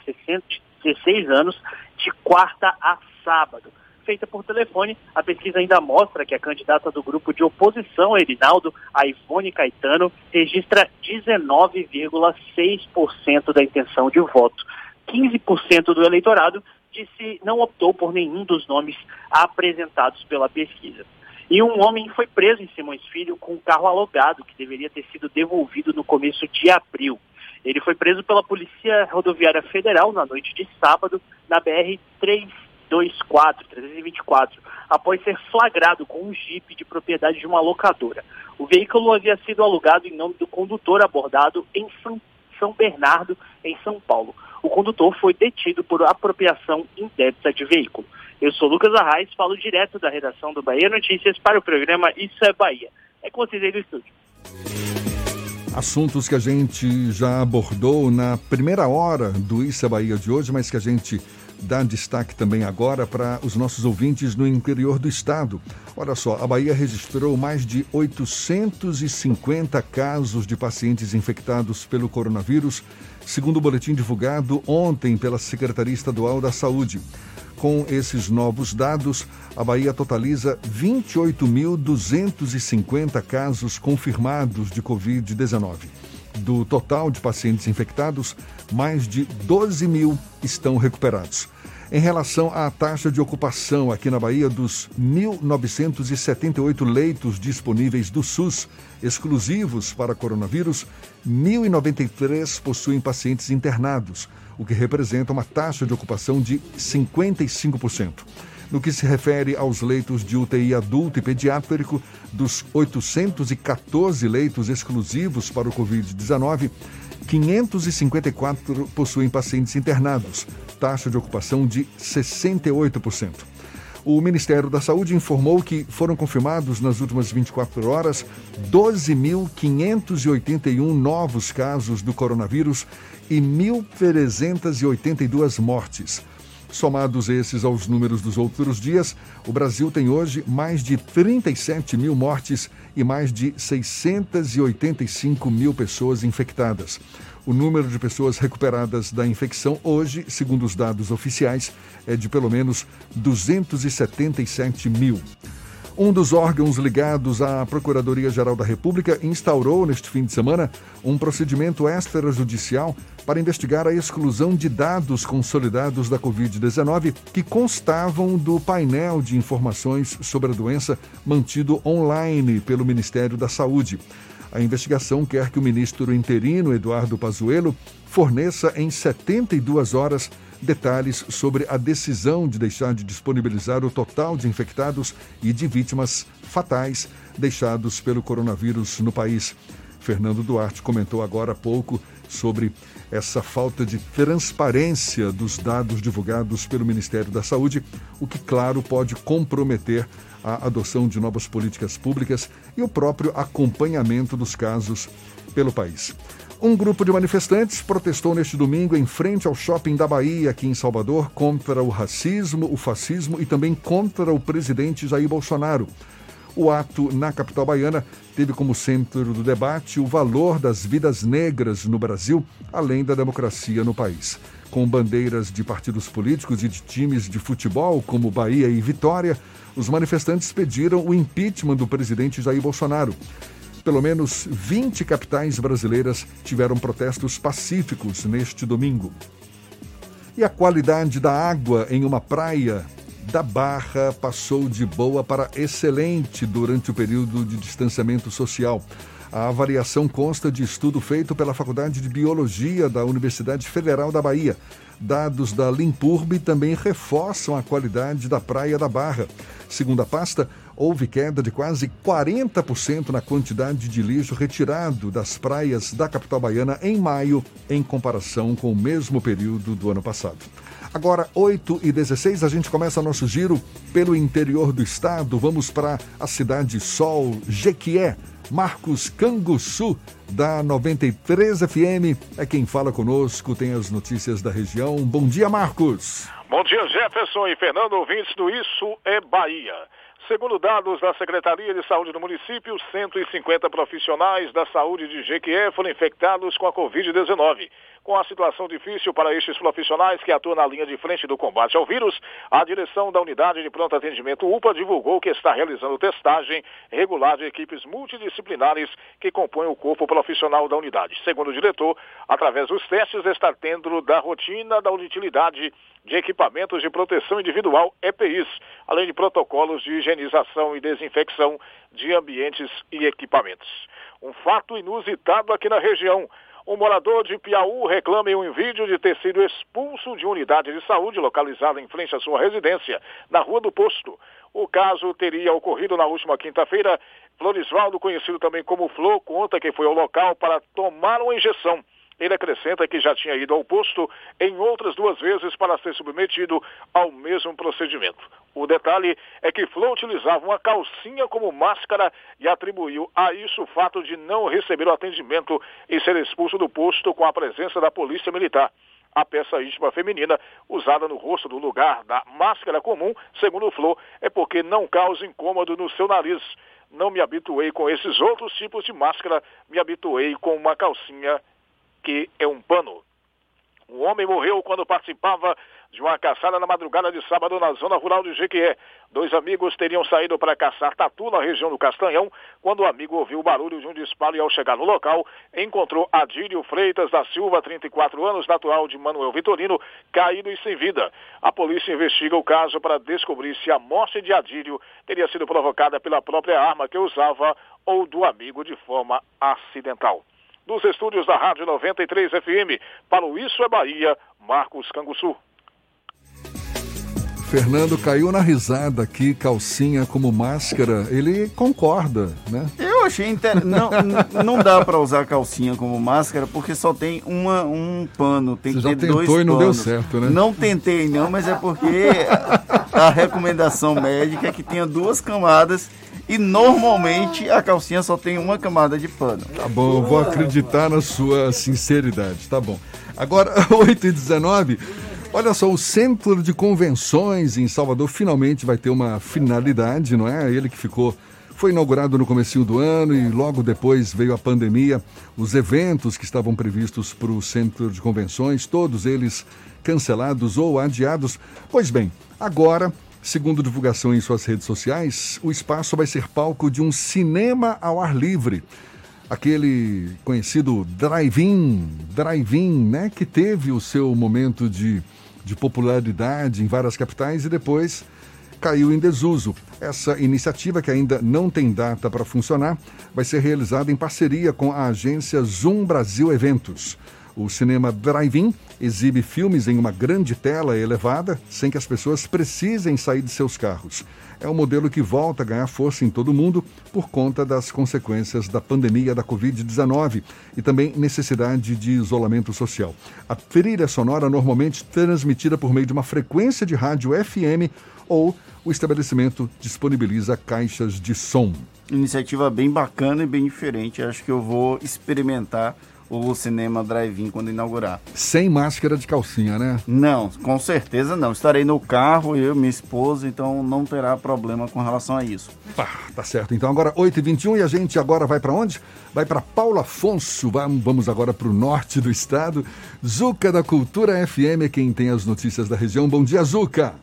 16 anos, de quarta a sábado. Feita por telefone, a pesquisa ainda mostra que a candidata do grupo de oposição Erinaldo, a Ivone Caetano, registra 19,6% da intenção de voto. 15% do eleitorado disse não optou por nenhum dos nomes apresentados pela pesquisa. E um homem foi preso em Simões Filho com um carro alugado que deveria ter sido devolvido no começo de abril. Ele foi preso pela Polícia Rodoviária Federal na noite de sábado na BR 324, 324, após ser flagrado com um jipe de propriedade de uma locadora. O veículo havia sido alugado em nome do condutor abordado em São, São Bernardo, em São Paulo o condutor foi detido por apropriação indébita de veículo. Eu sou Lucas Arraes, falo direto da redação do Bahia Notícias para o programa Isso é Bahia. É com vocês aí do estúdio. Assuntos que a gente já abordou na primeira hora do Isso é Bahia de hoje, mas que a gente dá destaque também agora para os nossos ouvintes no interior do estado. Olha só, a Bahia registrou mais de 850 casos de pacientes infectados pelo coronavírus segundo o boletim divulgado ontem pela Secretaria Estadual da Saúde. Com esses novos dados, a Bahia totaliza 28.250 casos confirmados de Covid-19. Do total de pacientes infectados, mais de 12 mil estão recuperados. Em relação à taxa de ocupação aqui na Bahia dos 1.978 leitos disponíveis do SUS exclusivos para coronavírus, 1.093 possuem pacientes internados, o que representa uma taxa de ocupação de 55%. No que se refere aos leitos de UTI adulto e pediátrico, dos 814 leitos exclusivos para o Covid-19, 554 possuem pacientes internados, taxa de ocupação de 68%. O Ministério da Saúde informou que foram confirmados nas últimas 24 horas 12.581 novos casos do coronavírus e 1.382 mortes. Somados esses aos números dos outros dias, o Brasil tem hoje mais de 37 mil mortes e mais de 685 mil pessoas infectadas. O número de pessoas recuperadas da infecção hoje, segundo os dados oficiais, é de pelo menos 277 mil. Um dos órgãos ligados à Procuradoria-Geral da República instaurou neste fim de semana um procedimento extrajudicial para investigar a exclusão de dados consolidados da Covid-19 que constavam do painel de informações sobre a doença mantido online pelo Ministério da Saúde. A investigação quer que o ministro interino Eduardo Pazuello forneça em 72 horas detalhes sobre a decisão de deixar de disponibilizar o total de infectados e de vítimas fatais deixados pelo coronavírus no país. Fernando Duarte comentou agora há pouco sobre essa falta de transparência dos dados divulgados pelo Ministério da Saúde, o que, claro, pode comprometer a adoção de novas políticas públicas e o próprio acompanhamento dos casos pelo país. Um grupo de manifestantes protestou neste domingo em frente ao shopping da Bahia, aqui em Salvador, contra o racismo, o fascismo e também contra o presidente Jair Bolsonaro. O ato na capital baiana teve como centro do debate o valor das vidas negras no Brasil, além da democracia no país. Com bandeiras de partidos políticos e de times de futebol, como Bahia e Vitória, os manifestantes pediram o impeachment do presidente Jair Bolsonaro. Pelo menos 20 capitais brasileiras tiveram protestos pacíficos neste domingo. E a qualidade da água em uma praia da Barra passou de boa para excelente durante o período de distanciamento social. A avaliação consta de estudo feito pela Faculdade de Biologia da Universidade Federal da Bahia. Dados da Limpurb também reforçam a qualidade da Praia da Barra. Segundo a pasta, houve queda de quase 40% na quantidade de lixo retirado das praias da capital baiana em maio, em comparação com o mesmo período do ano passado. Agora, 8 e 16, a gente começa nosso giro pelo interior do estado. Vamos para a cidade Sol, Jequié. Marcos Canguçu, da 93 FM, é quem fala conosco, tem as notícias da região. Bom dia, Marcos. Bom dia, Jefferson e Fernando, ouvintes do Isso é Bahia. Segundo dados da Secretaria de Saúde do município, 150 profissionais da saúde de Jequié foram infectados com a Covid-19. Com a situação difícil para estes profissionais que atuam na linha de frente do combate ao vírus, a direção da Unidade de Pronto Atendimento UPA divulgou que está realizando testagem regular de equipes multidisciplinares que compõem o corpo profissional da unidade. Segundo o diretor, através dos testes está tendo da rotina da utilidade de equipamentos de proteção individual EPIs, além de protocolos de higienização e desinfecção de ambientes e equipamentos. Um fato inusitado aqui na região. Um morador de Piauí reclama em um vídeo de ter sido expulso de unidade de saúde localizada em frente à sua residência, na Rua do Posto. O caso teria ocorrido na última quinta-feira. Florisvaldo, conhecido também como Flor, conta que foi ao local para tomar uma injeção. Ele acrescenta que já tinha ido ao posto em outras duas vezes para ser submetido ao mesmo procedimento. O detalhe é que Flo utilizava uma calcinha como máscara e atribuiu a isso o fato de não receber o atendimento e ser expulso do posto com a presença da polícia militar. A peça íntima feminina usada no rosto do lugar da máscara comum, segundo Flo, é porque não causa incômodo no seu nariz. Não me habituei com esses outros tipos de máscara, me habituei com uma calcinha que é um pano. Um homem morreu quando participava de uma caçada na madrugada de sábado na zona rural de Jequié. Dois amigos teriam saído para caçar tatu na região do Castanhão, quando o amigo ouviu o barulho de um disparo e ao chegar no local, encontrou Adílio Freitas da Silva, 34 anos, natural de Manuel Vitorino, caído e sem vida. A polícia investiga o caso para descobrir se a morte de Adílio teria sido provocada pela própria arma que usava ou do amigo de forma acidental dos estúdios da Rádio 93 FM. Para o Isso é Bahia, Marcos Canguçu. Fernando caiu na risada aqui, calcinha como máscara. Ele concorda, né? Eu achei inter... <laughs> não, não dá para usar calcinha como máscara porque só tem uma, um pano, tem Você que ter já dois tentou e não deu certo, né? Não tentei não, mas é porque a recomendação médica é que tenha duas camadas e normalmente a calcinha só tem uma camada de pano. Tá bom, eu vou acreditar na sua sinceridade, tá bom. Agora, <laughs> 8 e 19 olha só, o Centro de Convenções em Salvador finalmente vai ter uma finalidade, não é? Ele que ficou foi inaugurado no comecinho do ano e logo depois veio a pandemia. Os eventos que estavam previstos para o Centro de Convenções, todos eles cancelados ou adiados. Pois bem, agora Segundo divulgação em suas redes sociais, o espaço vai ser palco de um cinema ao ar livre. Aquele conhecido drive-in, drive-in, né, que teve o seu momento de, de popularidade em várias capitais e depois caiu em desuso. Essa iniciativa, que ainda não tem data para funcionar, vai ser realizada em parceria com a agência Zoom Brasil Eventos. O cinema Drive-In exibe filmes em uma grande tela elevada, sem que as pessoas precisem sair de seus carros. É um modelo que volta a ganhar força em todo o mundo por conta das consequências da pandemia da Covid-19 e também necessidade de isolamento social. A trilha sonora normalmente transmitida por meio de uma frequência de rádio FM ou o estabelecimento disponibiliza caixas de som. Iniciativa bem bacana e bem diferente. Acho que eu vou experimentar o cinema drive-in quando inaugurar. Sem máscara de calcinha, né? Não, com certeza não. Estarei no carro, eu, minha esposa, então não terá problema com relação a isso. Tá, tá certo. Então agora 8h21 e a gente agora vai para onde? Vai para Paulo Afonso. Vamos agora para o norte do estado. Zuca da Cultura FM é quem tem as notícias da região. Bom dia, Zuca.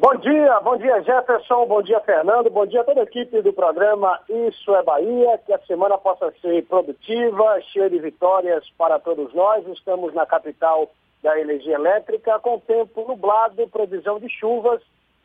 Bom dia, bom dia Jefferson, bom dia Fernando, bom dia toda a equipe do programa Isso é Bahia, que a semana possa ser produtiva, cheia de vitórias para todos nós. Estamos na capital da energia elétrica, com tempo nublado, previsão de chuvas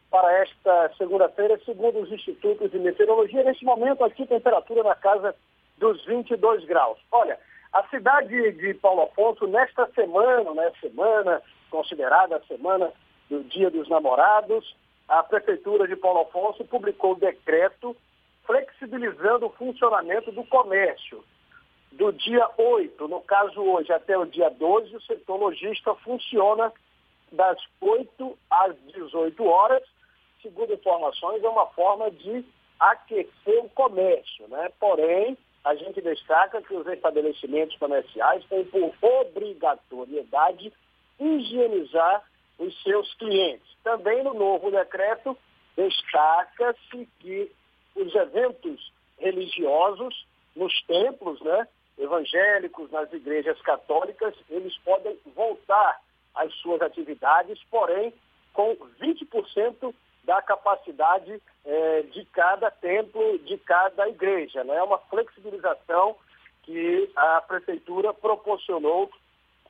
para esta segunda-feira, segundo os institutos de meteorologia. Neste momento aqui, temperatura na casa dos 22 graus. Olha, a cidade de Paulo Afonso, nesta semana, né, semana considerada a semana do Dia dos Namorados, a Prefeitura de Paulo Afonso publicou decreto flexibilizando o funcionamento do comércio. Do dia 8, no caso hoje, até o dia 12, o setor logística funciona das 8 às 18 horas. Segundo informações, é uma forma de aquecer o comércio, né? Porém, a gente destaca que os estabelecimentos comerciais têm por obrigatoriedade higienizar os seus clientes. Também no novo decreto destaca-se que os eventos religiosos nos templos, né, evangélicos, nas igrejas católicas, eles podem voltar às suas atividades, porém com 20% da capacidade eh, de cada templo, de cada igreja. Né? É uma flexibilização que a prefeitura proporcionou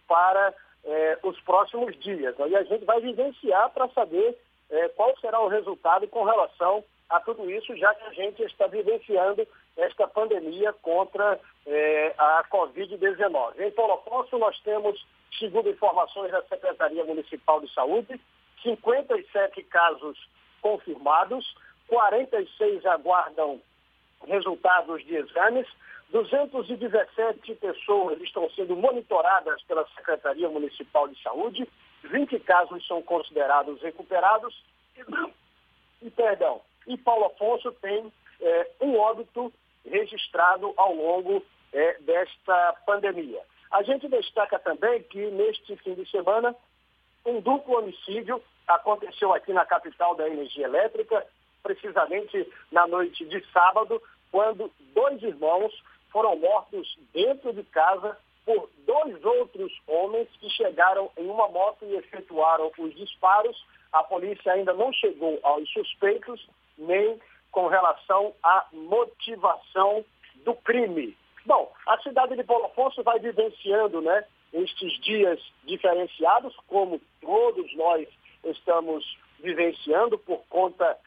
para eh, os próximos dias. E a gente vai vivenciar para saber eh, qual será o resultado com relação a tudo isso, já que a gente está vivenciando esta pandemia contra eh, a Covid-19. Em Paulo nós temos, segundo informações da Secretaria Municipal de Saúde, 57 casos confirmados, 46 aguardam resultados de exames, 217 pessoas estão sendo monitoradas pela Secretaria Municipal de Saúde, 20 casos são considerados recuperados e, perdão, e Paulo Afonso tem é, um óbito registrado ao longo é, desta pandemia. A gente destaca também que neste fim de semana um duplo homicídio aconteceu aqui na capital da energia elétrica, precisamente na noite de sábado, quando dois irmãos foram mortos dentro de casa por dois outros homens que chegaram em uma moto e efetuaram os disparos. A polícia ainda não chegou aos suspeitos, nem com relação à motivação do crime. Bom, a cidade de Paulo Afonso vai vivenciando né, estes dias diferenciados, como todos nós estamos vivenciando por conta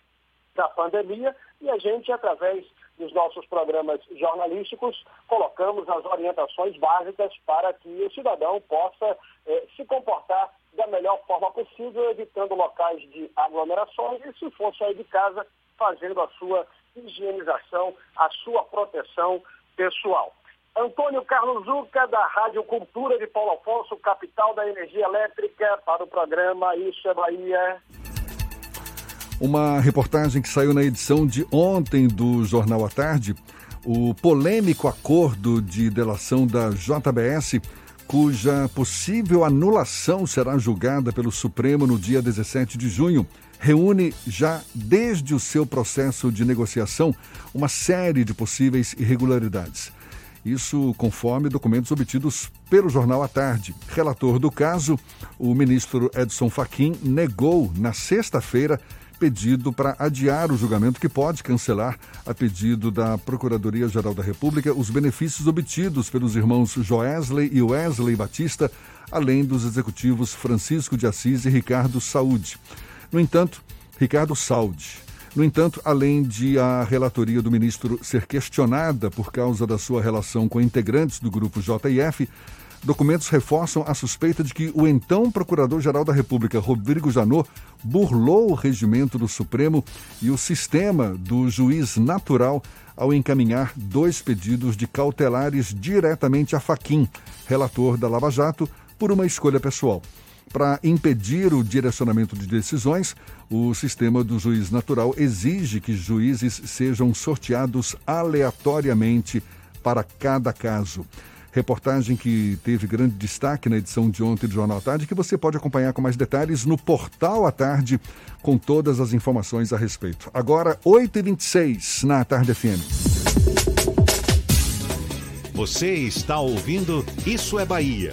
da pandemia, e a gente, através dos nossos programas jornalísticos, colocamos as orientações básicas para que o cidadão possa eh, se comportar da melhor forma possível, evitando locais de aglomerações e, se for sair de casa, fazendo a sua higienização, a sua proteção pessoal. Antônio Carlos Zuca, da Rádio Cultura de Paulo Afonso, capital da energia elétrica, para o programa Isso é Bahia. Uma reportagem que saiu na edição de ontem do Jornal à Tarde, o polêmico acordo de delação da JBS, cuja possível anulação será julgada pelo Supremo no dia 17 de junho, reúne já desde o seu processo de negociação uma série de possíveis irregularidades. Isso conforme documentos obtidos pelo Jornal à Tarde. Relator do caso, o ministro Edson Fachin negou na sexta-feira pedido para adiar o julgamento que pode cancelar, a pedido da Procuradoria-Geral da República, os benefícios obtidos pelos irmãos Joesley e Wesley Batista, além dos executivos Francisco de Assis e Ricardo Saúde. No entanto, Ricardo Saúde no entanto, além de a relatoria do ministro ser questionada por causa da sua relação com integrantes do grupo JF, documentos reforçam a suspeita de que o então Procurador-Geral da República, Rodrigo Janot, burlou o regimento do Supremo e o sistema do juiz natural ao encaminhar dois pedidos de cautelares diretamente a Faquim, relator da Lava Jato, por uma escolha pessoal. Para impedir o direcionamento de decisões, o sistema do juiz natural exige que juízes sejam sorteados aleatoriamente para cada caso. Reportagem que teve grande destaque na edição de ontem do Jornal à Tarde, que você pode acompanhar com mais detalhes no portal à tarde, com todas as informações a respeito. Agora, 8h26 na Tarde FM. Você está ouvindo Isso é Bahia.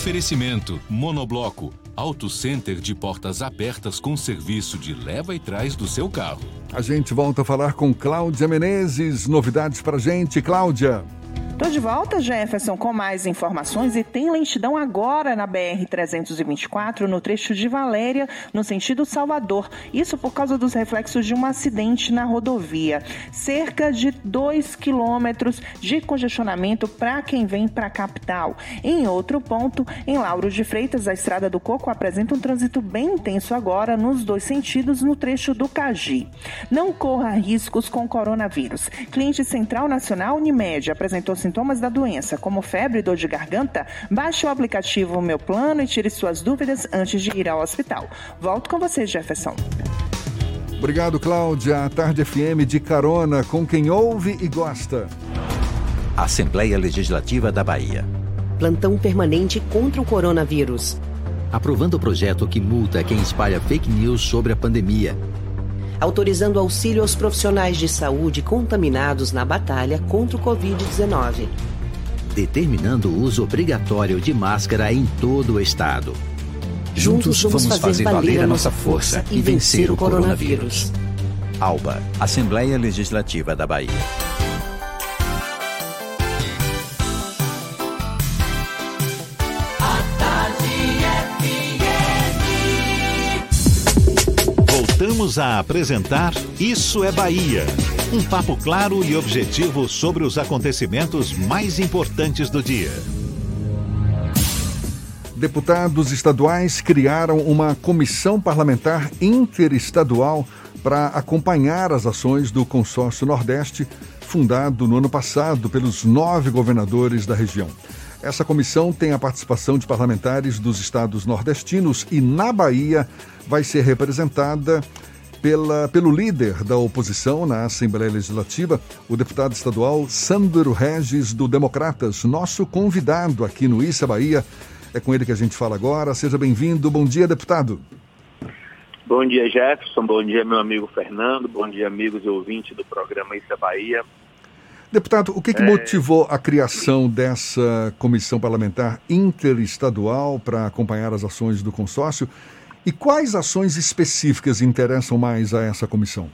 Oferecimento Monobloco, Auto Center de portas abertas com serviço de leva e trás do seu carro. A gente volta a falar com Cláudia Menezes. Novidades pra gente, Cláudia. Tô de volta, Jefferson, com mais informações e tem lentidão agora na BR-324, no trecho de Valéria, no sentido Salvador. Isso por causa dos reflexos de um acidente na rodovia. Cerca de 2 quilômetros de congestionamento para quem vem para a capital. Em outro ponto, em Lauro de Freitas, a Estrada do Coco apresenta um trânsito bem intenso agora nos dois sentidos no trecho do Cagi. Não corra riscos com coronavírus. Cliente Central Nacional Unimed apresentou sintomas da doença, como febre e dor de garganta, baixe o aplicativo Meu Plano e tire suas dúvidas antes de ir ao hospital. Volto com você, Jefferson. Obrigado, Cláudia. A Tarde FM de carona com quem ouve e gosta. Assembleia Legislativa da Bahia. Plantão permanente contra o coronavírus. Aprovando o projeto que multa quem espalha fake news sobre a pandemia. Autorizando auxílio aos profissionais de saúde contaminados na batalha contra o Covid-19. Determinando o uso obrigatório de máscara em todo o estado. Juntos vamos fazer valer a nossa força e vencer o coronavírus. ALBA, Assembleia Legislativa da Bahia. Voltamos a apresentar Isso é Bahia. Um papo claro e objetivo sobre os acontecimentos mais importantes do dia. Deputados estaduais criaram uma comissão parlamentar interestadual para acompanhar as ações do Consórcio Nordeste, fundado no ano passado pelos nove governadores da região. Essa comissão tem a participação de parlamentares dos estados nordestinos e, na Bahia, vai ser representada pela, pelo líder da oposição na Assembleia Legislativa, o deputado estadual Sandro Regis, do Democratas, nosso convidado aqui no Issa Bahia. É com ele que a gente fala agora. Seja bem-vindo. Bom dia, deputado. Bom dia, Jefferson. Bom dia, meu amigo Fernando. Bom dia, amigos e ouvintes do programa Isso é Bahia. Deputado, o que, que É. motivou a criação dessa comissão parlamentar interestadual para acompanhar as ações do consórcio? E quais ações específicas interessam mais a essa comissão?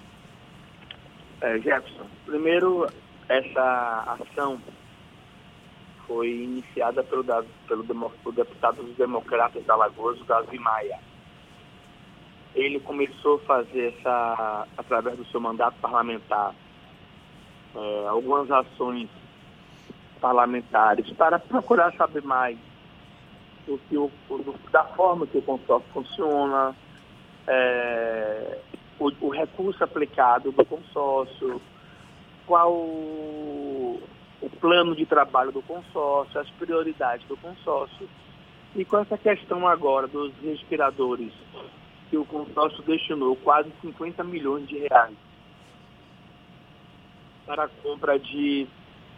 É, Jefferson, primeiro, essa ação foi iniciada pelo, pelo, pelo deputado dos Democratas da Alagoas, o Davi Maia. Ele começou a fazer essa, através do seu mandato parlamentar, é, algumas ações parlamentares para procurar saber mais do que o, da forma que o consórcio funciona, é, o, o recurso aplicado do consórcio, qual o, o plano de trabalho do consórcio, as prioridades do consórcio. E com essa questão agora dos respiradores, que o consórcio destinou quase 50 milhões de reais para a compra de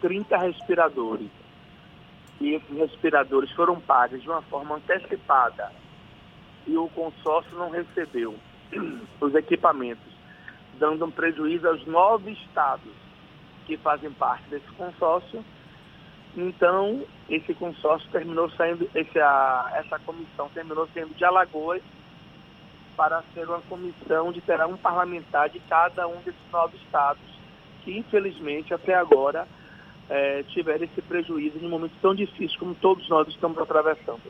30 respiradores. E esses respiradores foram pagos de uma forma antecipada e o consórcio não recebeu <clears throat> os equipamentos, dando um prejuízo aos nove estados que fazem parte desse consórcio. Então, esse consórcio terminou saindo, esse, a, essa comissão terminou sendo de Alagoas para ser uma comissão de terá um parlamentar de cada um desses nove estados, que infelizmente até agora eh, tiveram esse prejuízo em um momento tão difícil como todos nós estamos atravessando.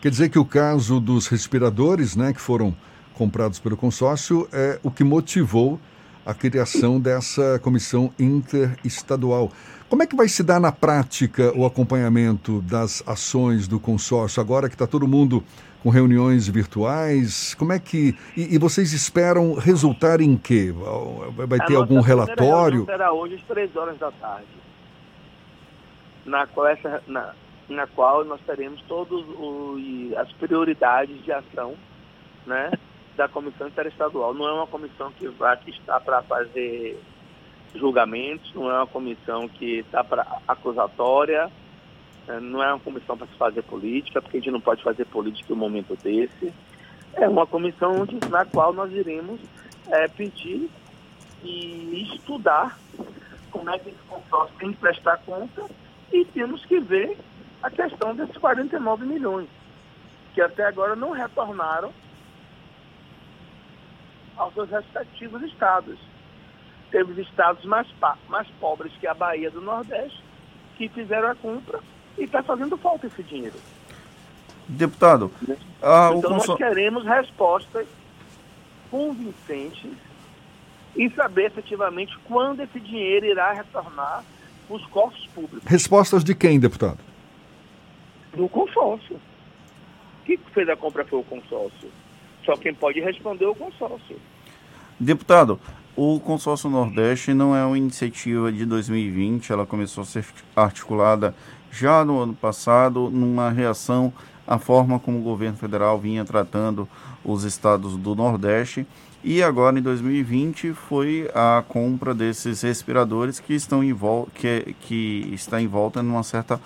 Quer dizer que o caso dos respiradores, né, que foram comprados pelo consórcio, é o que motivou a criação dessa comissão interestadual. Como é que vai se dar na prática o acompanhamento das ações do consórcio agora que está todo mundo com reuniões virtuais? Como é que e, e vocês esperam resultar em quê? Vai ter algum relatório? Será hoje às três horas da tarde, na qual, essa, na, na qual nós teremos todas as prioridades de ação, né, da comissão interestadual. Não é uma comissão que vai que está para fazer julgamentos, não é uma comissão que está para acusatória, não é uma comissão para se fazer política, porque a gente não pode fazer política em um momento desse. É uma comissão na qual nós iremos é, pedir e estudar como é que esse consórcio tem que prestar conta e temos que ver a questão desses 49 milhões, que até agora não retornaram aos seus respectivos estados. Teve estados mais, mais pobres que a Bahia do Nordeste que fizeram a compra e está fazendo falta esse dinheiro. Deputado, ah, então nós queremos respostas convincentes e saber efetivamente quando esse dinheiro irá retornar para os cofres públicos. Respostas de quem, deputado? Do consórcio. O que fez a compra foi o consórcio. Só quem pode responder é o consórcio. Deputado, o Consórcio Nordeste não é uma iniciativa de 2020, ela começou a ser articulada já no ano passado, numa reação à forma como o governo federal vinha tratando os estados do Nordeste. E agora em 2020 foi a compra desses respiradores que estão em volta, que, que está em volta numa certa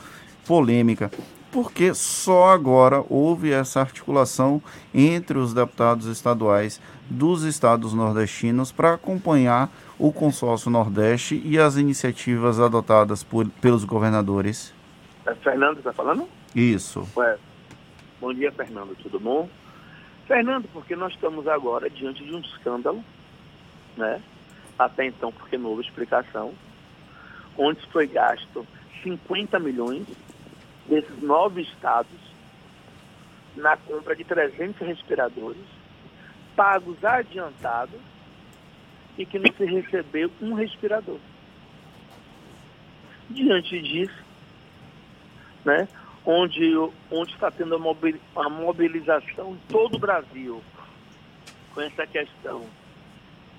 polêmica porque só agora houve essa articulação entre os deputados estaduais dos estados nordestinos para acompanhar o consórcio Nordeste e as iniciativas adotadas por, pelos governadores. É Fernando está falando? Isso. Ué. Bom dia, Fernando, tudo bom? Fernando, porque nós estamos agora diante de um escândalo, né? Até então, porque não houve explicação, onde foi gasto 50 milhões desses nove estados na compra de 300 respiradores, pagos adiantados e que não se recebeu um respirador. Diante disso, né, onde, onde está tendo a mobilização em todo o Brasil com essa questão,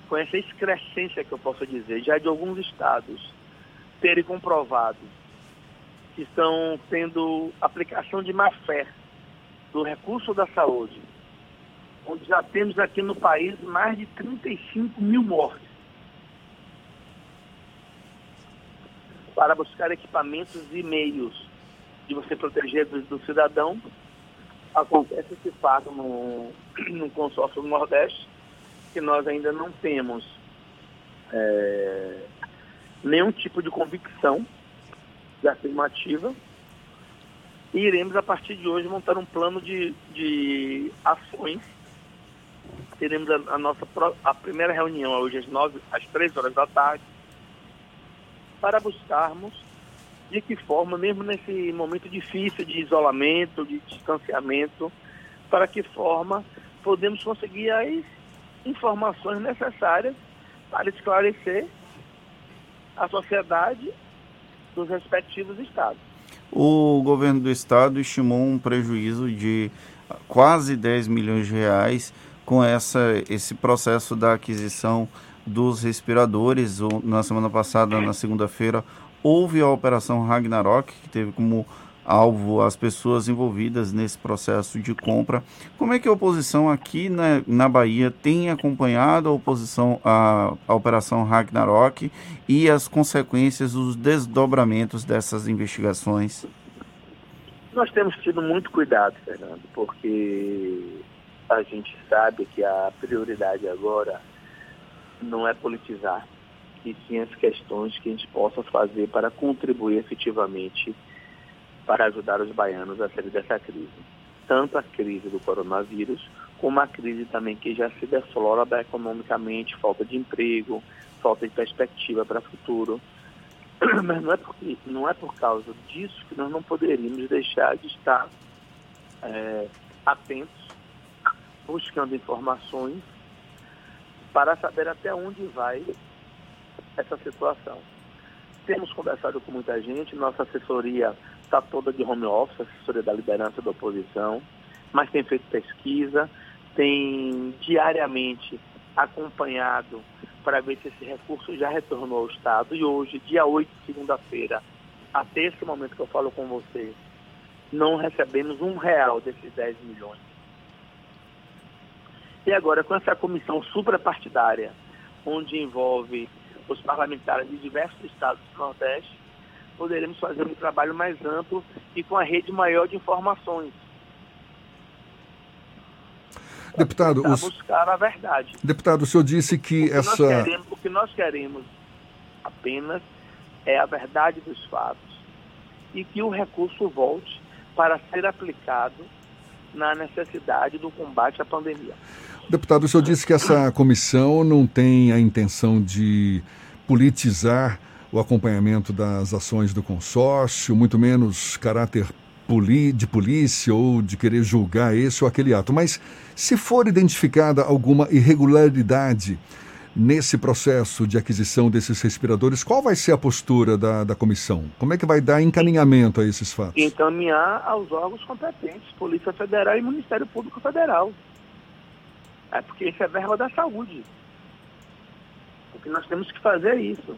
com essa excrescência que eu posso dizer, já de alguns estados terem comprovado que estão tendo aplicação de má fé do recurso da saúde, onde já temos aqui no país mais de 35 mil mortes, para buscar equipamentos e meios de você proteger do, do cidadão. Acontece esse fato no, no consórcio do Nordeste, que nós ainda não temos é, nenhum tipo de convicção de afirmativa. E iremos, a partir de hoje, montar um plano de, de ações. Teremos a, a nossa a primeira reunião hoje às, nove, às três horas da tarde, para buscarmos de que forma, mesmo nesse momento difícil de isolamento, de distanciamento, para que forma podemos conseguir as informações necessárias para esclarecer a sociedade dos respectivos estados. O governo do estado estimou um prejuízo de quase 10 milhões de reais com essa, esse processo da aquisição dos respiradores. Na semana passada, na segunda-feira, houve a Operação Ragnarok, que teve como alvo as pessoas envolvidas nesse processo de compra. Como é que a oposição aqui na, na Bahia tem acompanhado a oposição a Operação Ragnarok e as consequências, os desdobramentos dessas investigações? Nós temos tido muito cuidado, Fernando, porque a gente sabe que a prioridade agora não é politizar, e sim as questões que a gente possa fazer para contribuir efetivamente para ajudar os baianos a sair dessa crise. Tanto a crise do coronavírus, como a crise também que já se deflora economicamente, falta de emprego, falta de perspectiva para o futuro. <clears throat> Mas não é, porque, não é por causa disso que nós não poderíamos deixar de estar é, atentos, buscando informações para saber até onde vai essa situação. temos conversado com muita gente, nossa assessoria está toda de home office, assessoria da liderança da oposição, mas tem feito pesquisa, tem diariamente acompanhado para ver se esse recurso já retornou ao Estado. E hoje, dia 8, segunda-feira, até esse momento que eu falo com vocês, não recebemos um real desses 10 milhões. E agora, com essa comissão suprapartidária, onde envolve os parlamentares de diversos estados do Nordeste, poderemos fazer um trabalho mais amplo e com a rede maior de informações. Deputado, os... buscar a verdade. Deputado, o senhor disse que, que essa. Queremos, o que nós queremos apenas é a verdade dos fatos e que o recurso volte para ser aplicado na necessidade do combate à pandemia. Deputado, o senhor disse que essa comissão não tem a intenção de politizar o acompanhamento das ações do consórcio, muito menos caráter de polícia ou de querer julgar esse ou aquele ato. Mas se for identificada alguma irregularidade nesse processo de aquisição desses respiradores, qual vai ser a postura da, da comissão? Como é que vai dar encaminhamento a esses fatos? Encaminhar aos órgãos competentes, Polícia Federal e Ministério Público Federal. É porque isso é verba da saúde. O que nós temos que fazer é isso.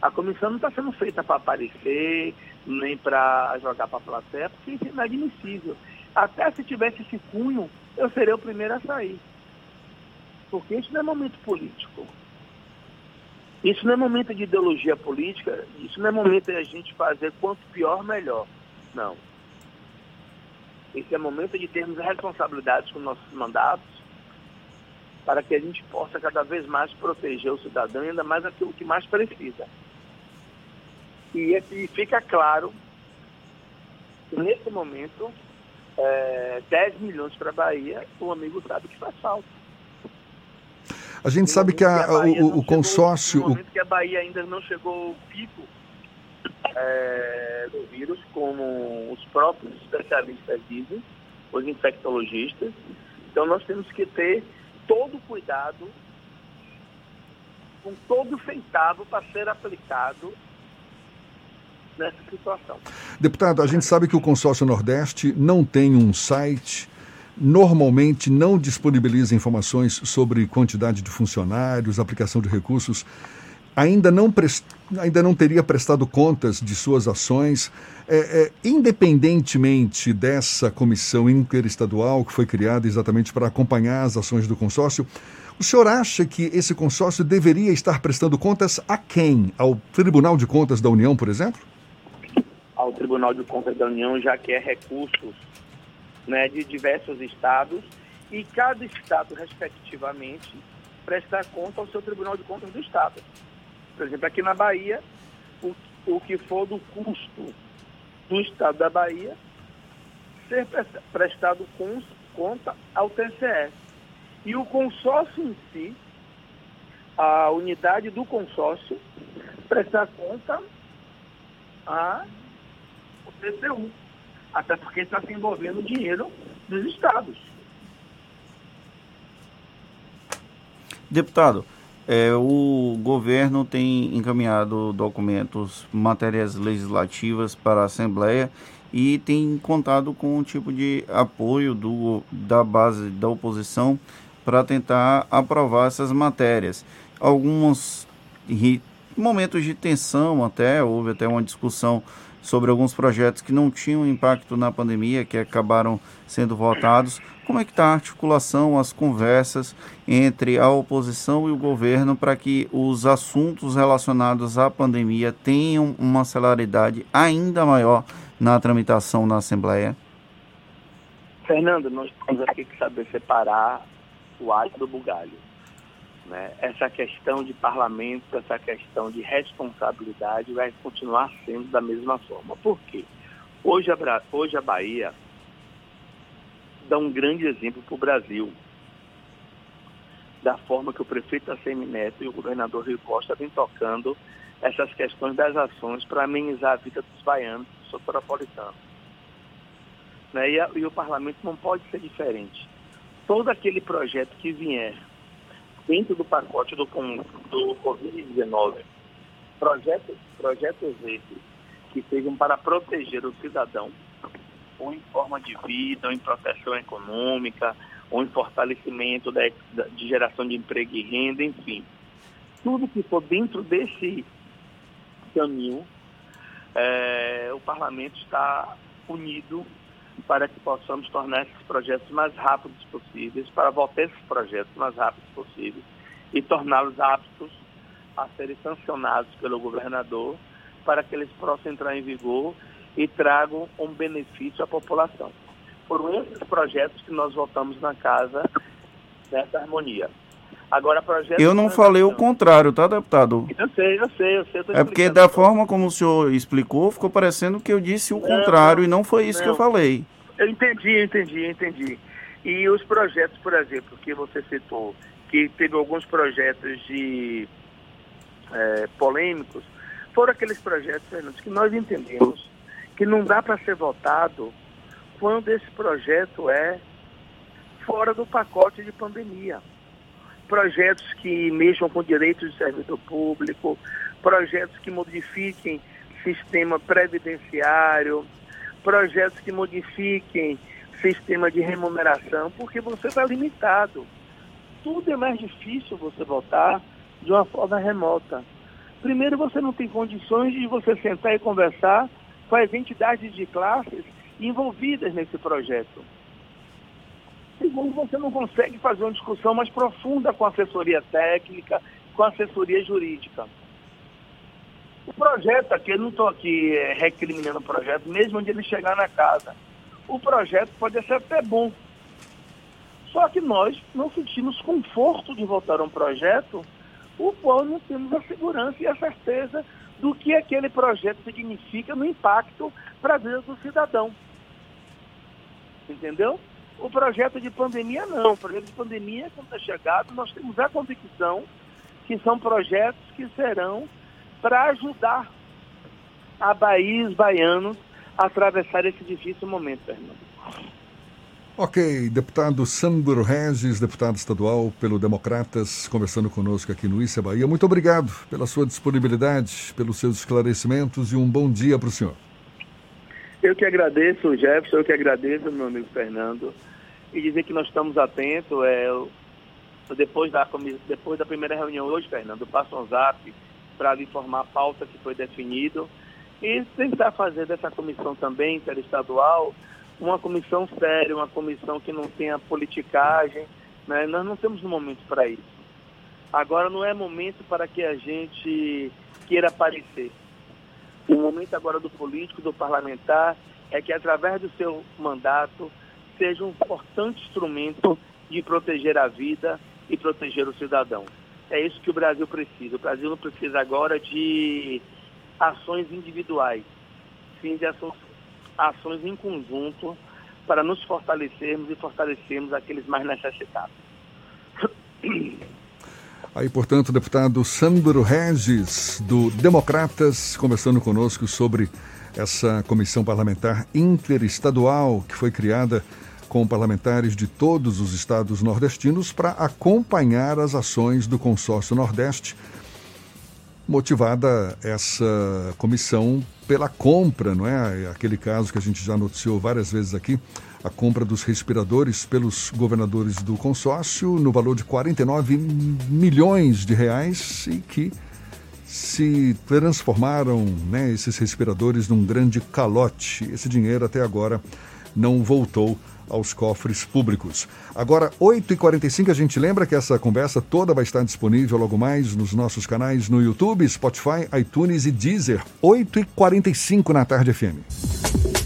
A comissão não está sendo feita para aparecer, nem para jogar para a plateia, porque isso é inadmissível. Até se tivesse esse cunho, eu seria o primeiro a sair. Porque isso não é momento político. Isso não é momento de ideologia política, isso não é momento de a gente fazer quanto pior, melhor. Não. Esse é momento de termos responsabilidades com nossos mandatos, para que a gente possa cada vez mais proteger o cidadão, ainda mais aquilo que mais precisa. E, e fica claro que nesse momento, é, 10 milhões para a Bahia, o amigo sabe que faz falta. A gente sabe que, a, que a o, o consórcio. no momento que a Bahia ainda não chegou ao pico é, do vírus, como os próprios especialistas dizem, os infectologistas. Então nós temos que ter todo o cuidado, com todo o centavo para ser aplicado nessa situação. Deputado, a gente sabe que o consórcio Nordeste não tem um site normalmente não disponibiliza informações sobre quantidade de funcionários, aplicação de recursos, ainda não, prest... ainda não teria prestado contas de suas ações, é, é, independentemente dessa comissão interestadual que foi criada exatamente para acompanhar as ações do consórcio. O senhor acha que esse consórcio deveria estar prestando contas a quem? Ao Tribunal de Contas da União, por exemplo? Ao Tribunal de Contas da União, já que é recursos né, de diversos estados e cada estado, respectivamente, prestar conta ao seu Tribunal de Contas do Estado. Por exemplo, aqui na Bahia, o, o que for do custo do Estado da Bahia ser prestado conta ao TCE. E o consórcio em si, a unidade do consórcio, prestar conta ao TCU até porque está se envolvendo dinheiro dos estados. Deputado, é, o governo tem encaminhado documentos, matérias legislativas para a Assembleia e tem contado com um tipo de apoio do, da base da oposição para tentar aprovar essas matérias. Alguns momentos de tensão até, houve até uma discussão sobre alguns projetos que não tinham impacto na pandemia, que acabaram sendo votados. Como é que está a articulação, as conversas entre a oposição e o governo para que os assuntos relacionados à pandemia tenham uma celeridade ainda maior na tramitação na Assembleia? Fernando, nós temos aqui que saber separar o alho do bugalho. Né? Essa questão de parlamento, essa questão de responsabilidade vai continuar sendo da mesma forma. Por quê? Hoje a, hoje a Bahia dá um grande exemplo para o Brasil da forma que o prefeito Assemi Neto e o governador Rio Costa vêm tocando essas questões das ações para amenizar a vida dos baianos, dos soteropolitanos. Né? E, e o parlamento não pode ser diferente. Todo aquele projeto que vier dentro do pacote do, do Covid-19 Projetos, projetos esses que sejam para proteger o cidadão, ou em forma de vida, ou em proteção econômica, ou em fortalecimento da, de geração de emprego e renda, enfim. Tudo que for dentro desse caminho, é, o parlamento está unido para que possamos tornar esses projetos mais rápidos possíveis, para votar esses projetos mais rápidos possíveis e torná-los aptos a serem sancionados pelo governador para que eles possam entrar em vigor e tragam um benefício à população. Foram esses projetos que nós votamos na casa dessa harmonia. Agora, projeto Eu não falei o contrário, tá, deputado? Eu sei, eu sei, eu sei. Eu é porque da forma como o senhor explicou, ficou parecendo que eu disse o não, contrário e não foi isso não. que eu falei. Eu entendi, eu entendi, eu entendi. E os projetos, por exemplo, que você citou, que teve alguns projetos de é, polêmicos, foram aqueles projetos, Fernando, que nós entendemos que não dá para ser votado quando esse projeto é fora do pacote de pandemia projetos que mexam com direitos de servidor público, projetos que modifiquem sistema previdenciário, projetos que modifiquem sistema de remuneração, porque você está limitado. Tudo é mais difícil você votar de uma forma remota. Primeiro, você não tem condições de você sentar e conversar com as entidades de classes envolvidas nesse projeto. Segundo, você não consegue fazer uma discussão mais profunda com a assessoria técnica, com assessoria jurídica. O projeto aqui, eu não estou aqui é, recriminando o projeto, mesmo onde ele chegar na casa. O projeto pode ser até bom. Só que nós não sentimos conforto de votar um projeto o qual não temos a segurança e a certeza do que aquele projeto significa no impacto para a vida do cidadão. Entendeu? O projeto de pandemia não. O projeto de pandemia, quando está chegado, nós temos a convicção que são projetos que serão para ajudar a Bahia e os baianos a atravessar esse difícil momento, Fernando. Ok, deputado Sandro Regis, deputado estadual pelo Democratas, conversando conosco aqui no Issa Bahia. Muito obrigado pela sua disponibilidade, pelos seus esclarecimentos e um bom dia para o senhor. Eu que agradeço, Jefferson, eu que agradeço, meu amigo Fernando, e dizer que nós estamos atentos. É, depois, da, depois da primeira reunião hoje, Fernando, passo um zap para lhe informar a pauta que foi definido e tentar fazer dessa comissão também interestadual uma comissão séria, uma comissão que não tenha politicagem. Né? Nós não temos um momento para isso. Agora não é momento para que a gente queira aparecer. O momento agora do político, do parlamentar, é que através do seu mandato seja um importante instrumento de proteger a vida e proteger o cidadão. É isso que o Brasil precisa. O Brasil não precisa agora de ações individuais, sim de ações, ações em conjunto para nos fortalecermos e fortalecermos aqueles mais necessitados. <clears throat> Aí, portanto, o deputado Sandro Regis, do Democratas, conversando conosco sobre essa comissão parlamentar interestadual que foi criada com parlamentares de todos os estados nordestinos para acompanhar as ações do consórcio Nordeste. Motivada essa comissão pela compra, não é? Aquele caso que a gente já noticiou várias vezes aqui, a compra dos respiradores pelos governadores do consórcio no valor de 49 milhões de reais e que se transformaram, né, esses respiradores num grande calote. Esse dinheiro até agora não voltou aos cofres públicos. Agora, 8h45, a gente lembra que essa conversa toda vai estar disponível logo mais nos nossos canais no YouTube, Spotify, iTunes e Deezer. 8h45 na tarde FM.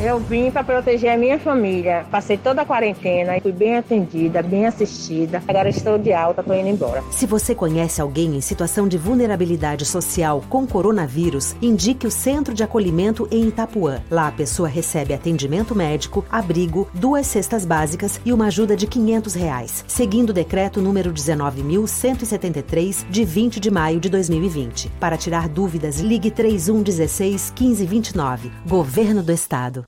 Eu vim para proteger a minha família. Passei toda a quarentena e fui bem atendida, bem assistida. Agora estou de alta, estou indo embora. Se você conhece alguém em situação de vulnerabilidade social com coronavírus, indique o Centro de Acolhimento em Itapuã. Lá a pessoa recebe atendimento médico, abrigo, duas cestas básicas e uma ajuda de 500 reais, seguindo o decreto número 19.173 de 20 de maio de 2020. Para tirar dúvidas, ligue 3116 1529. Governo do Estado.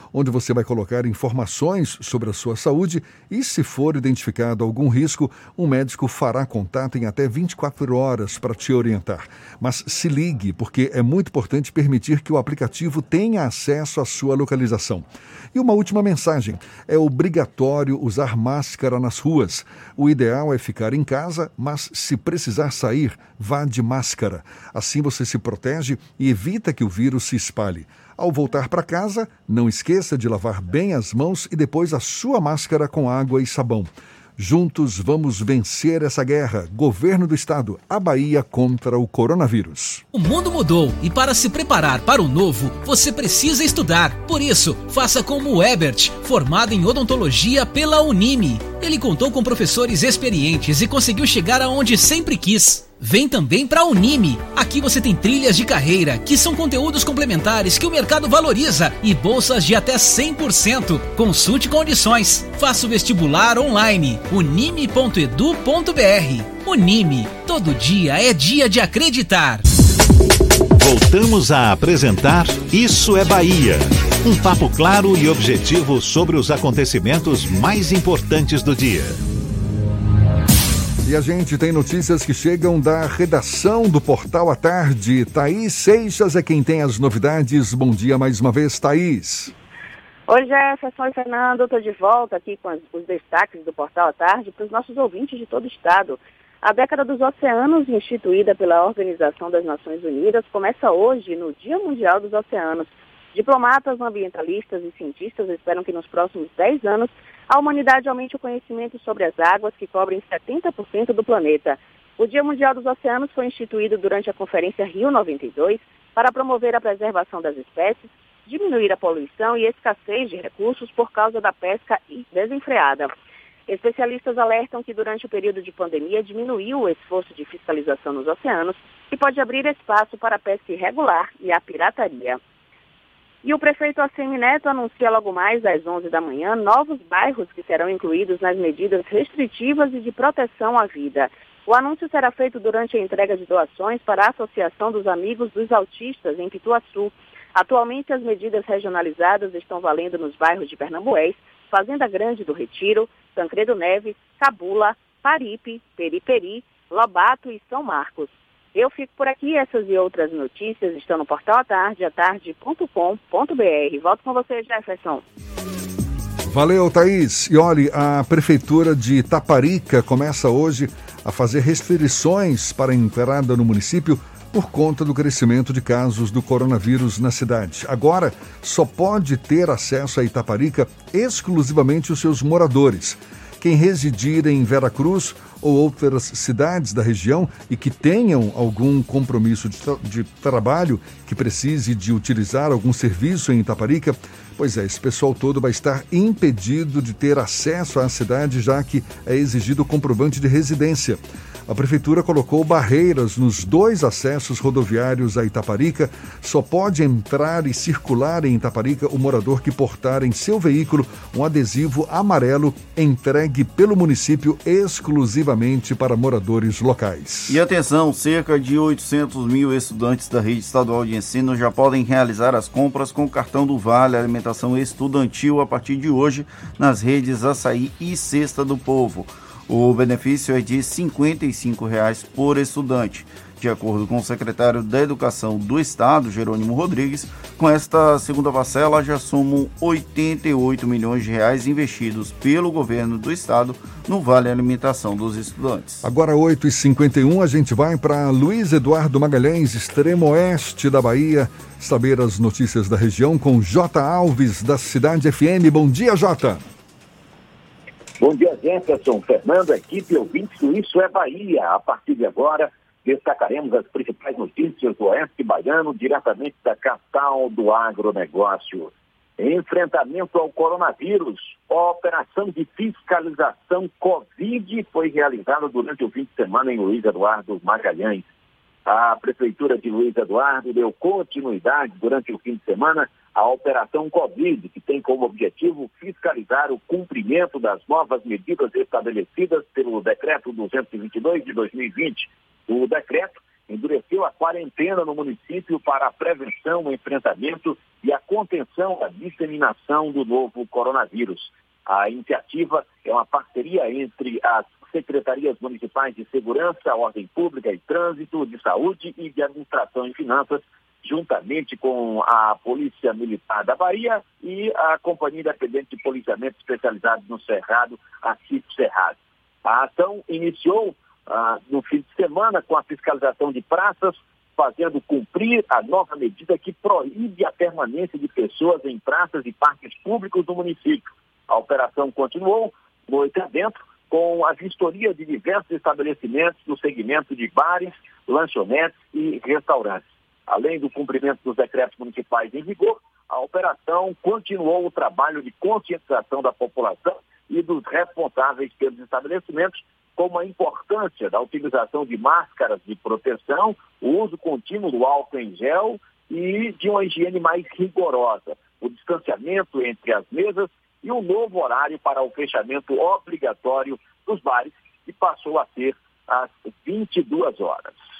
onde você vai colocar informações sobre a sua saúde e, se for identificado algum risco, um médico fará contato em até 24 horas para te orientar. Mas se ligue, porque é muito importante permitir que o aplicativo tenha acesso à sua localização. E uma última mensagem: é obrigatório usar máscara nas ruas. O ideal é ficar em casa, mas se precisar sair, vá de máscara. Assim você se protege e evita que o vírus se espalhe. Ao voltar para casa, não esqueça de lavar bem as mãos e depois a sua máscara com água e sabão. Juntos vamos vencer essa guerra. Governo do Estado, a Bahia contra o coronavírus. O mundo mudou e para se preparar para o novo, você precisa estudar. Por isso, faça como o Ebert, formado em odontologia pela Unime. Ele contou com professores experientes e conseguiu chegar aonde sempre quis. Vem também para a Unime. Aqui você tem trilhas de carreira, que são conteúdos complementares que o mercado valoriza e bolsas de até 100%. Consulte condições. Faça o vestibular online. unime.edu.br. Unime. Todo dia é dia de acreditar. Voltamos a apresentar Isso é Bahia. Um papo claro e objetivo sobre os acontecimentos mais importantes do dia. E a gente tem notícias que chegam da redação do Portal à Tarde. Thaís Seixas é quem tem as novidades. Bom dia mais uma vez, Thaís. Oi, Jefferson e Fernando. Estou de volta aqui com os destaques do Portal à Tarde para os nossos ouvintes de todo o estado. A década dos oceanos, instituída pela Organização das Nações Unidas, começa hoje, no Dia Mundial dos Oceanos. Diplomatas, ambientalistas e cientistas esperam que nos próximos 10 anos a humanidade aumente o conhecimento sobre as águas que cobrem 70% do planeta. O Dia Mundial dos Oceanos foi instituído durante a Conferência Rio 92 para promover a preservação das espécies, diminuir a poluição e escassez de recursos por causa da pesca desenfreada. Especialistas alertam que durante o período de pandemia diminuiu o esforço de fiscalização nos oceanos e pode abrir espaço para a pesca irregular e a pirataria. E o prefeito Assemi Neto anuncia logo mais às 11 da manhã novos bairros que serão incluídos nas medidas restritivas e de proteção à vida. O anúncio será feito durante a entrega de doações para a Associação dos Amigos dos Autistas em Pituaçu. Atualmente, as medidas regionalizadas estão valendo nos bairros de Pernambués, Fazenda Grande do Retiro, Tancredo Neves, Cabula, Paripe, Periperi, Lobato e São Marcos. Eu fico por aqui. Essas e outras notícias estão no portal atarde, atarde.com.br. Volto com você, Jefferson. Valeu, Thaís. E olhe, a Prefeitura de Taparica começa hoje a fazer restrições para a entrada no município por conta do crescimento de casos do coronavírus na cidade. Agora, só pode ter acesso a Itaparica exclusivamente os seus moradores. Quem residir em Veracruz ou outras cidades da região e que tenham algum compromisso de, tra de trabalho, que precise de utilizar algum serviço em Itaparica, pois é, esse pessoal todo vai estar impedido de ter acesso à cidade, já que é exigido comprovante de residência a Prefeitura colocou barreiras nos dois acessos rodoviários a Itaparica. Só pode entrar e circular em Itaparica o morador que portar em seu veículo um adesivo amarelo entregue pelo município exclusivamente para moradores locais. E atenção, cerca de 800 mil estudantes da rede estadual de ensino já podem realizar as compras com o cartão do Vale Alimentação Estudantil a partir de hoje nas redes Açaí e Cesta do Povo. O benefício é de 55 reais por estudante. De acordo com o secretário da Educação do Estado, Jerônimo Rodrigues, com esta segunda parcela já somam 88 milhões de reais investidos pelo governo do Estado no Vale Alimentação dos estudantes. Agora 8h51, a gente vai para Luiz Eduardo Magalhães, extremo oeste da Bahia, saber as notícias da região com J. Alves, da Cidade FM. Bom dia, Jota. Bom dia, Jefferson, Fernando, equipe ouvintes do Isso é Bahia. A partir de agora, destacaremos as principais notícias do Oeste Baiano, diretamente da capital do agronegócio. Enfrentamento ao coronavírus. Operação de fiscalização Covid foi realizada durante o fim de semana em Luiz Eduardo Magalhães. A Prefeitura de Luiz Eduardo deu continuidade durante o fim de semana à Operação Covid, que tem como objetivo fiscalizar o cumprimento das novas medidas estabelecidas pelo Decreto 222 de 2020. O decreto endureceu a quarentena no município para a prevenção, o enfrentamento e a contenção da disseminação do novo coronavírus. A iniciativa é uma parceria entre as secretarias municipais de segurança, ordem pública e trânsito, de saúde e de administração e finanças, juntamente com a Polícia Militar da Bahia e a Companhia Independente de Policiamento Especializado no Cerrado, a CIP Cerrado. A ação iniciou ah, no fim de semana com a fiscalização de praças, fazendo cumprir a nova medida que proíbe a permanência de pessoas em praças e parques públicos do município. A operação continuou noite adentro com a vistoria de diversos estabelecimentos no segmento de bares, lanchonetes e restaurantes. Além do cumprimento dos decretos municipais em vigor, a operação continuou o trabalho de conscientização da população e dos responsáveis pelos estabelecimentos, como a importância da utilização de máscaras de proteção, o uso contínuo do álcool em gel e de uma higiene mais rigorosa, o distanciamento entre as mesas e um novo horário para o fechamento obrigatório dos bares, que passou a ser às 22 horas.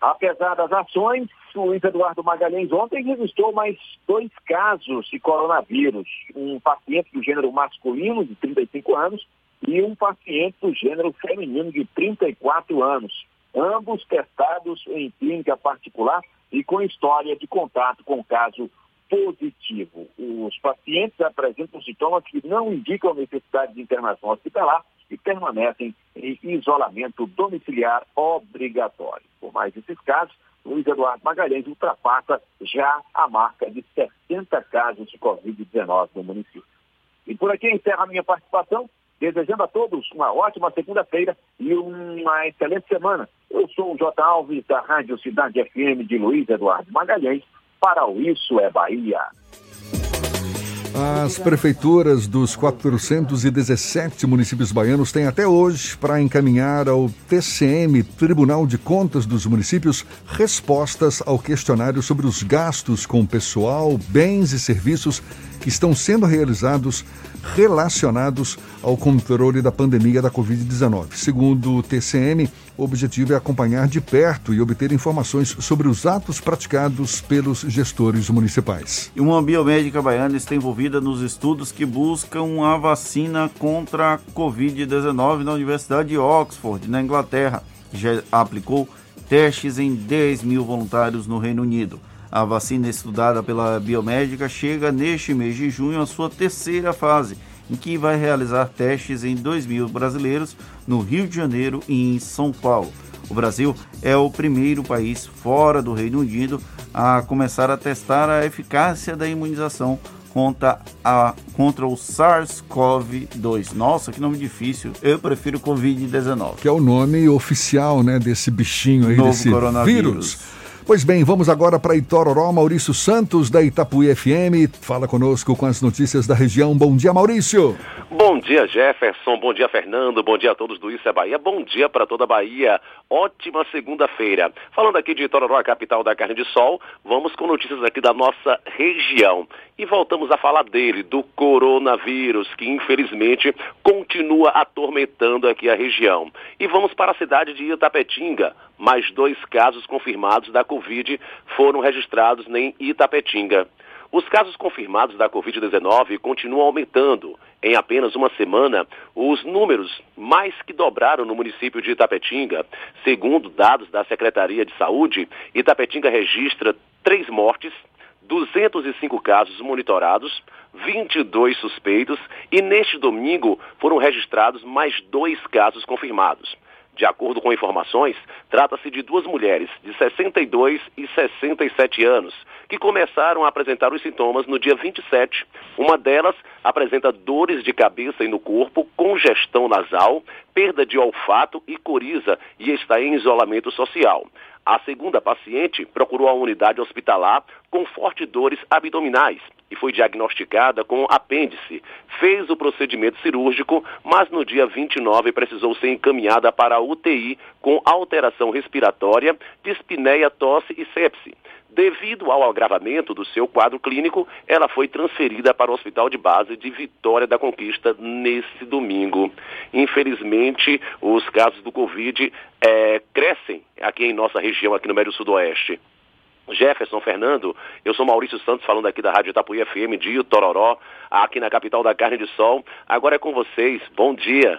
Apesar das ações, o Luiz Eduardo Magalhães ontem registrou mais dois casos de coronavírus. Um paciente do gênero masculino, de 35 anos, e um paciente do gênero feminino, de 34 anos. Ambos testados em clínica particular e com história de contato com caso positivo. Os pacientes apresentam sintomas que não indicam necessidade de internação hospitalar e permanecem em isolamento domiciliar obrigatório. Por mais esses casos, Luiz Eduardo Magalhães ultrapassa já a marca de 60 casos de Covid-19 no município. E por aqui encerra a minha participação, desejando a todos uma ótima segunda-feira e uma excelente semana. Eu sou o J. Alves, da Rádio Cidade FM de Luiz Eduardo Magalhães, para o Isso é Bahia. As prefeituras dos 417 municípios baianos têm até hoje para encaminhar ao TCM, Tribunal de Contas dos Municípios, respostas ao questionário sobre os gastos com pessoal, bens e serviços que estão sendo realizados relacionados ao controle da pandemia da Covid-19. Segundo o TCM, o objetivo é acompanhar de perto e obter informações sobre os atos praticados pelos gestores municipais. Uma biomédica baiana está envolvida nos estudos que buscam a vacina contra a Covid-19 na Universidade de Oxford, na Inglaterra. Já aplicou testes em 10 mil voluntários no Reino Unido. A vacina estudada pela biomédica chega neste mês de junho à sua terceira fase, em que vai realizar testes em 2 mil brasileiros no Rio de Janeiro e em São Paulo. O Brasil é o primeiro país fora do Reino Unido a começar a testar a eficácia da imunização contra, a, contra o SARS-CoV-2. Nossa, que nome difícil. Eu prefiro Covid-19. Que é o nome oficial, né, desse bichinho aí, Novo desse coronavírus. vírus. Pois bem, vamos agora para Itororó. Maurício Santos, da Itapuí FM, fala conosco com as notícias da região. Bom dia, Maurício. Bom dia, Jefferson. Bom dia, Fernando. Bom dia a todos do Isso é Bahia. Bom dia para toda a Bahia. Ótima segunda-feira. Falando aqui de Itororó, a capital da carne de sol, vamos com notícias aqui da nossa região. E voltamos a falar dele, do coronavírus, que infelizmente continua atormentando aqui a região. E vamos para a cidade de Itapetinga. Mais dois casos confirmados da Covid foram registrados em Itapetinga. Os casos confirmados da Covid-19 continuam aumentando. Em apenas uma semana, os números mais que dobraram no município de Itapetinga. Segundo dados da Secretaria de Saúde, Itapetinga registra três mortes, 205 casos monitorados, 22 suspeitos e neste domingo foram registrados mais dois casos confirmados. De acordo com informações, trata-se de duas mulheres de 62 e 67 anos que começaram a apresentar os sintomas no dia 27. Uma delas apresenta dores de cabeça e no corpo, congestão nasal, perda de olfato e coriza e está em isolamento social. A segunda paciente procurou a unidade hospitalar com fortes dores abdominais e foi diagnosticada com apêndice. Fez o procedimento cirúrgico, mas no dia 29 precisou ser encaminhada para a UTI com alteração respiratória, dispneia, tosse e sepse. Devido ao agravamento do seu quadro clínico, ela foi transferida para o Hospital de Base de Vitória da Conquista nesse domingo. Infelizmente, os casos do Covid é, crescem aqui em nossa região, aqui no Médio Sudoeste. Jefferson Fernando, eu sou Maurício Santos falando aqui da Rádio Itapuí FM de Tororó, aqui na capital da carne de sol. Agora é com vocês. Bom dia.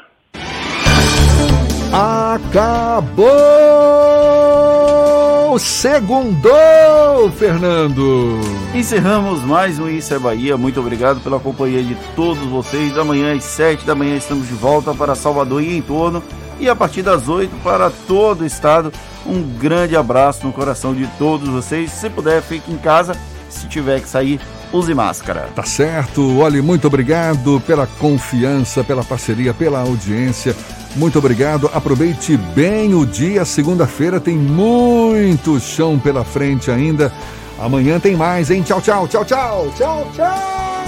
Acabou! Segundou, Fernando! Encerramos mais um Isso é Bahia. Muito obrigado pela companhia de todos vocês. Da manhã às 7 da manhã estamos de volta para Salvador e em torno. E a partir das 8 para todo o estado. Um grande abraço no coração de todos vocês. Se puder, fique em casa. Se tiver que sair, use máscara. Tá certo. Olhe, muito obrigado pela confiança, pela parceria, pela audiência. Muito obrigado. Aproveite bem o dia. Segunda-feira tem muito chão pela frente ainda. Amanhã tem mais, hein? Tchau, tchau, tchau, tchau, tchau, tchau.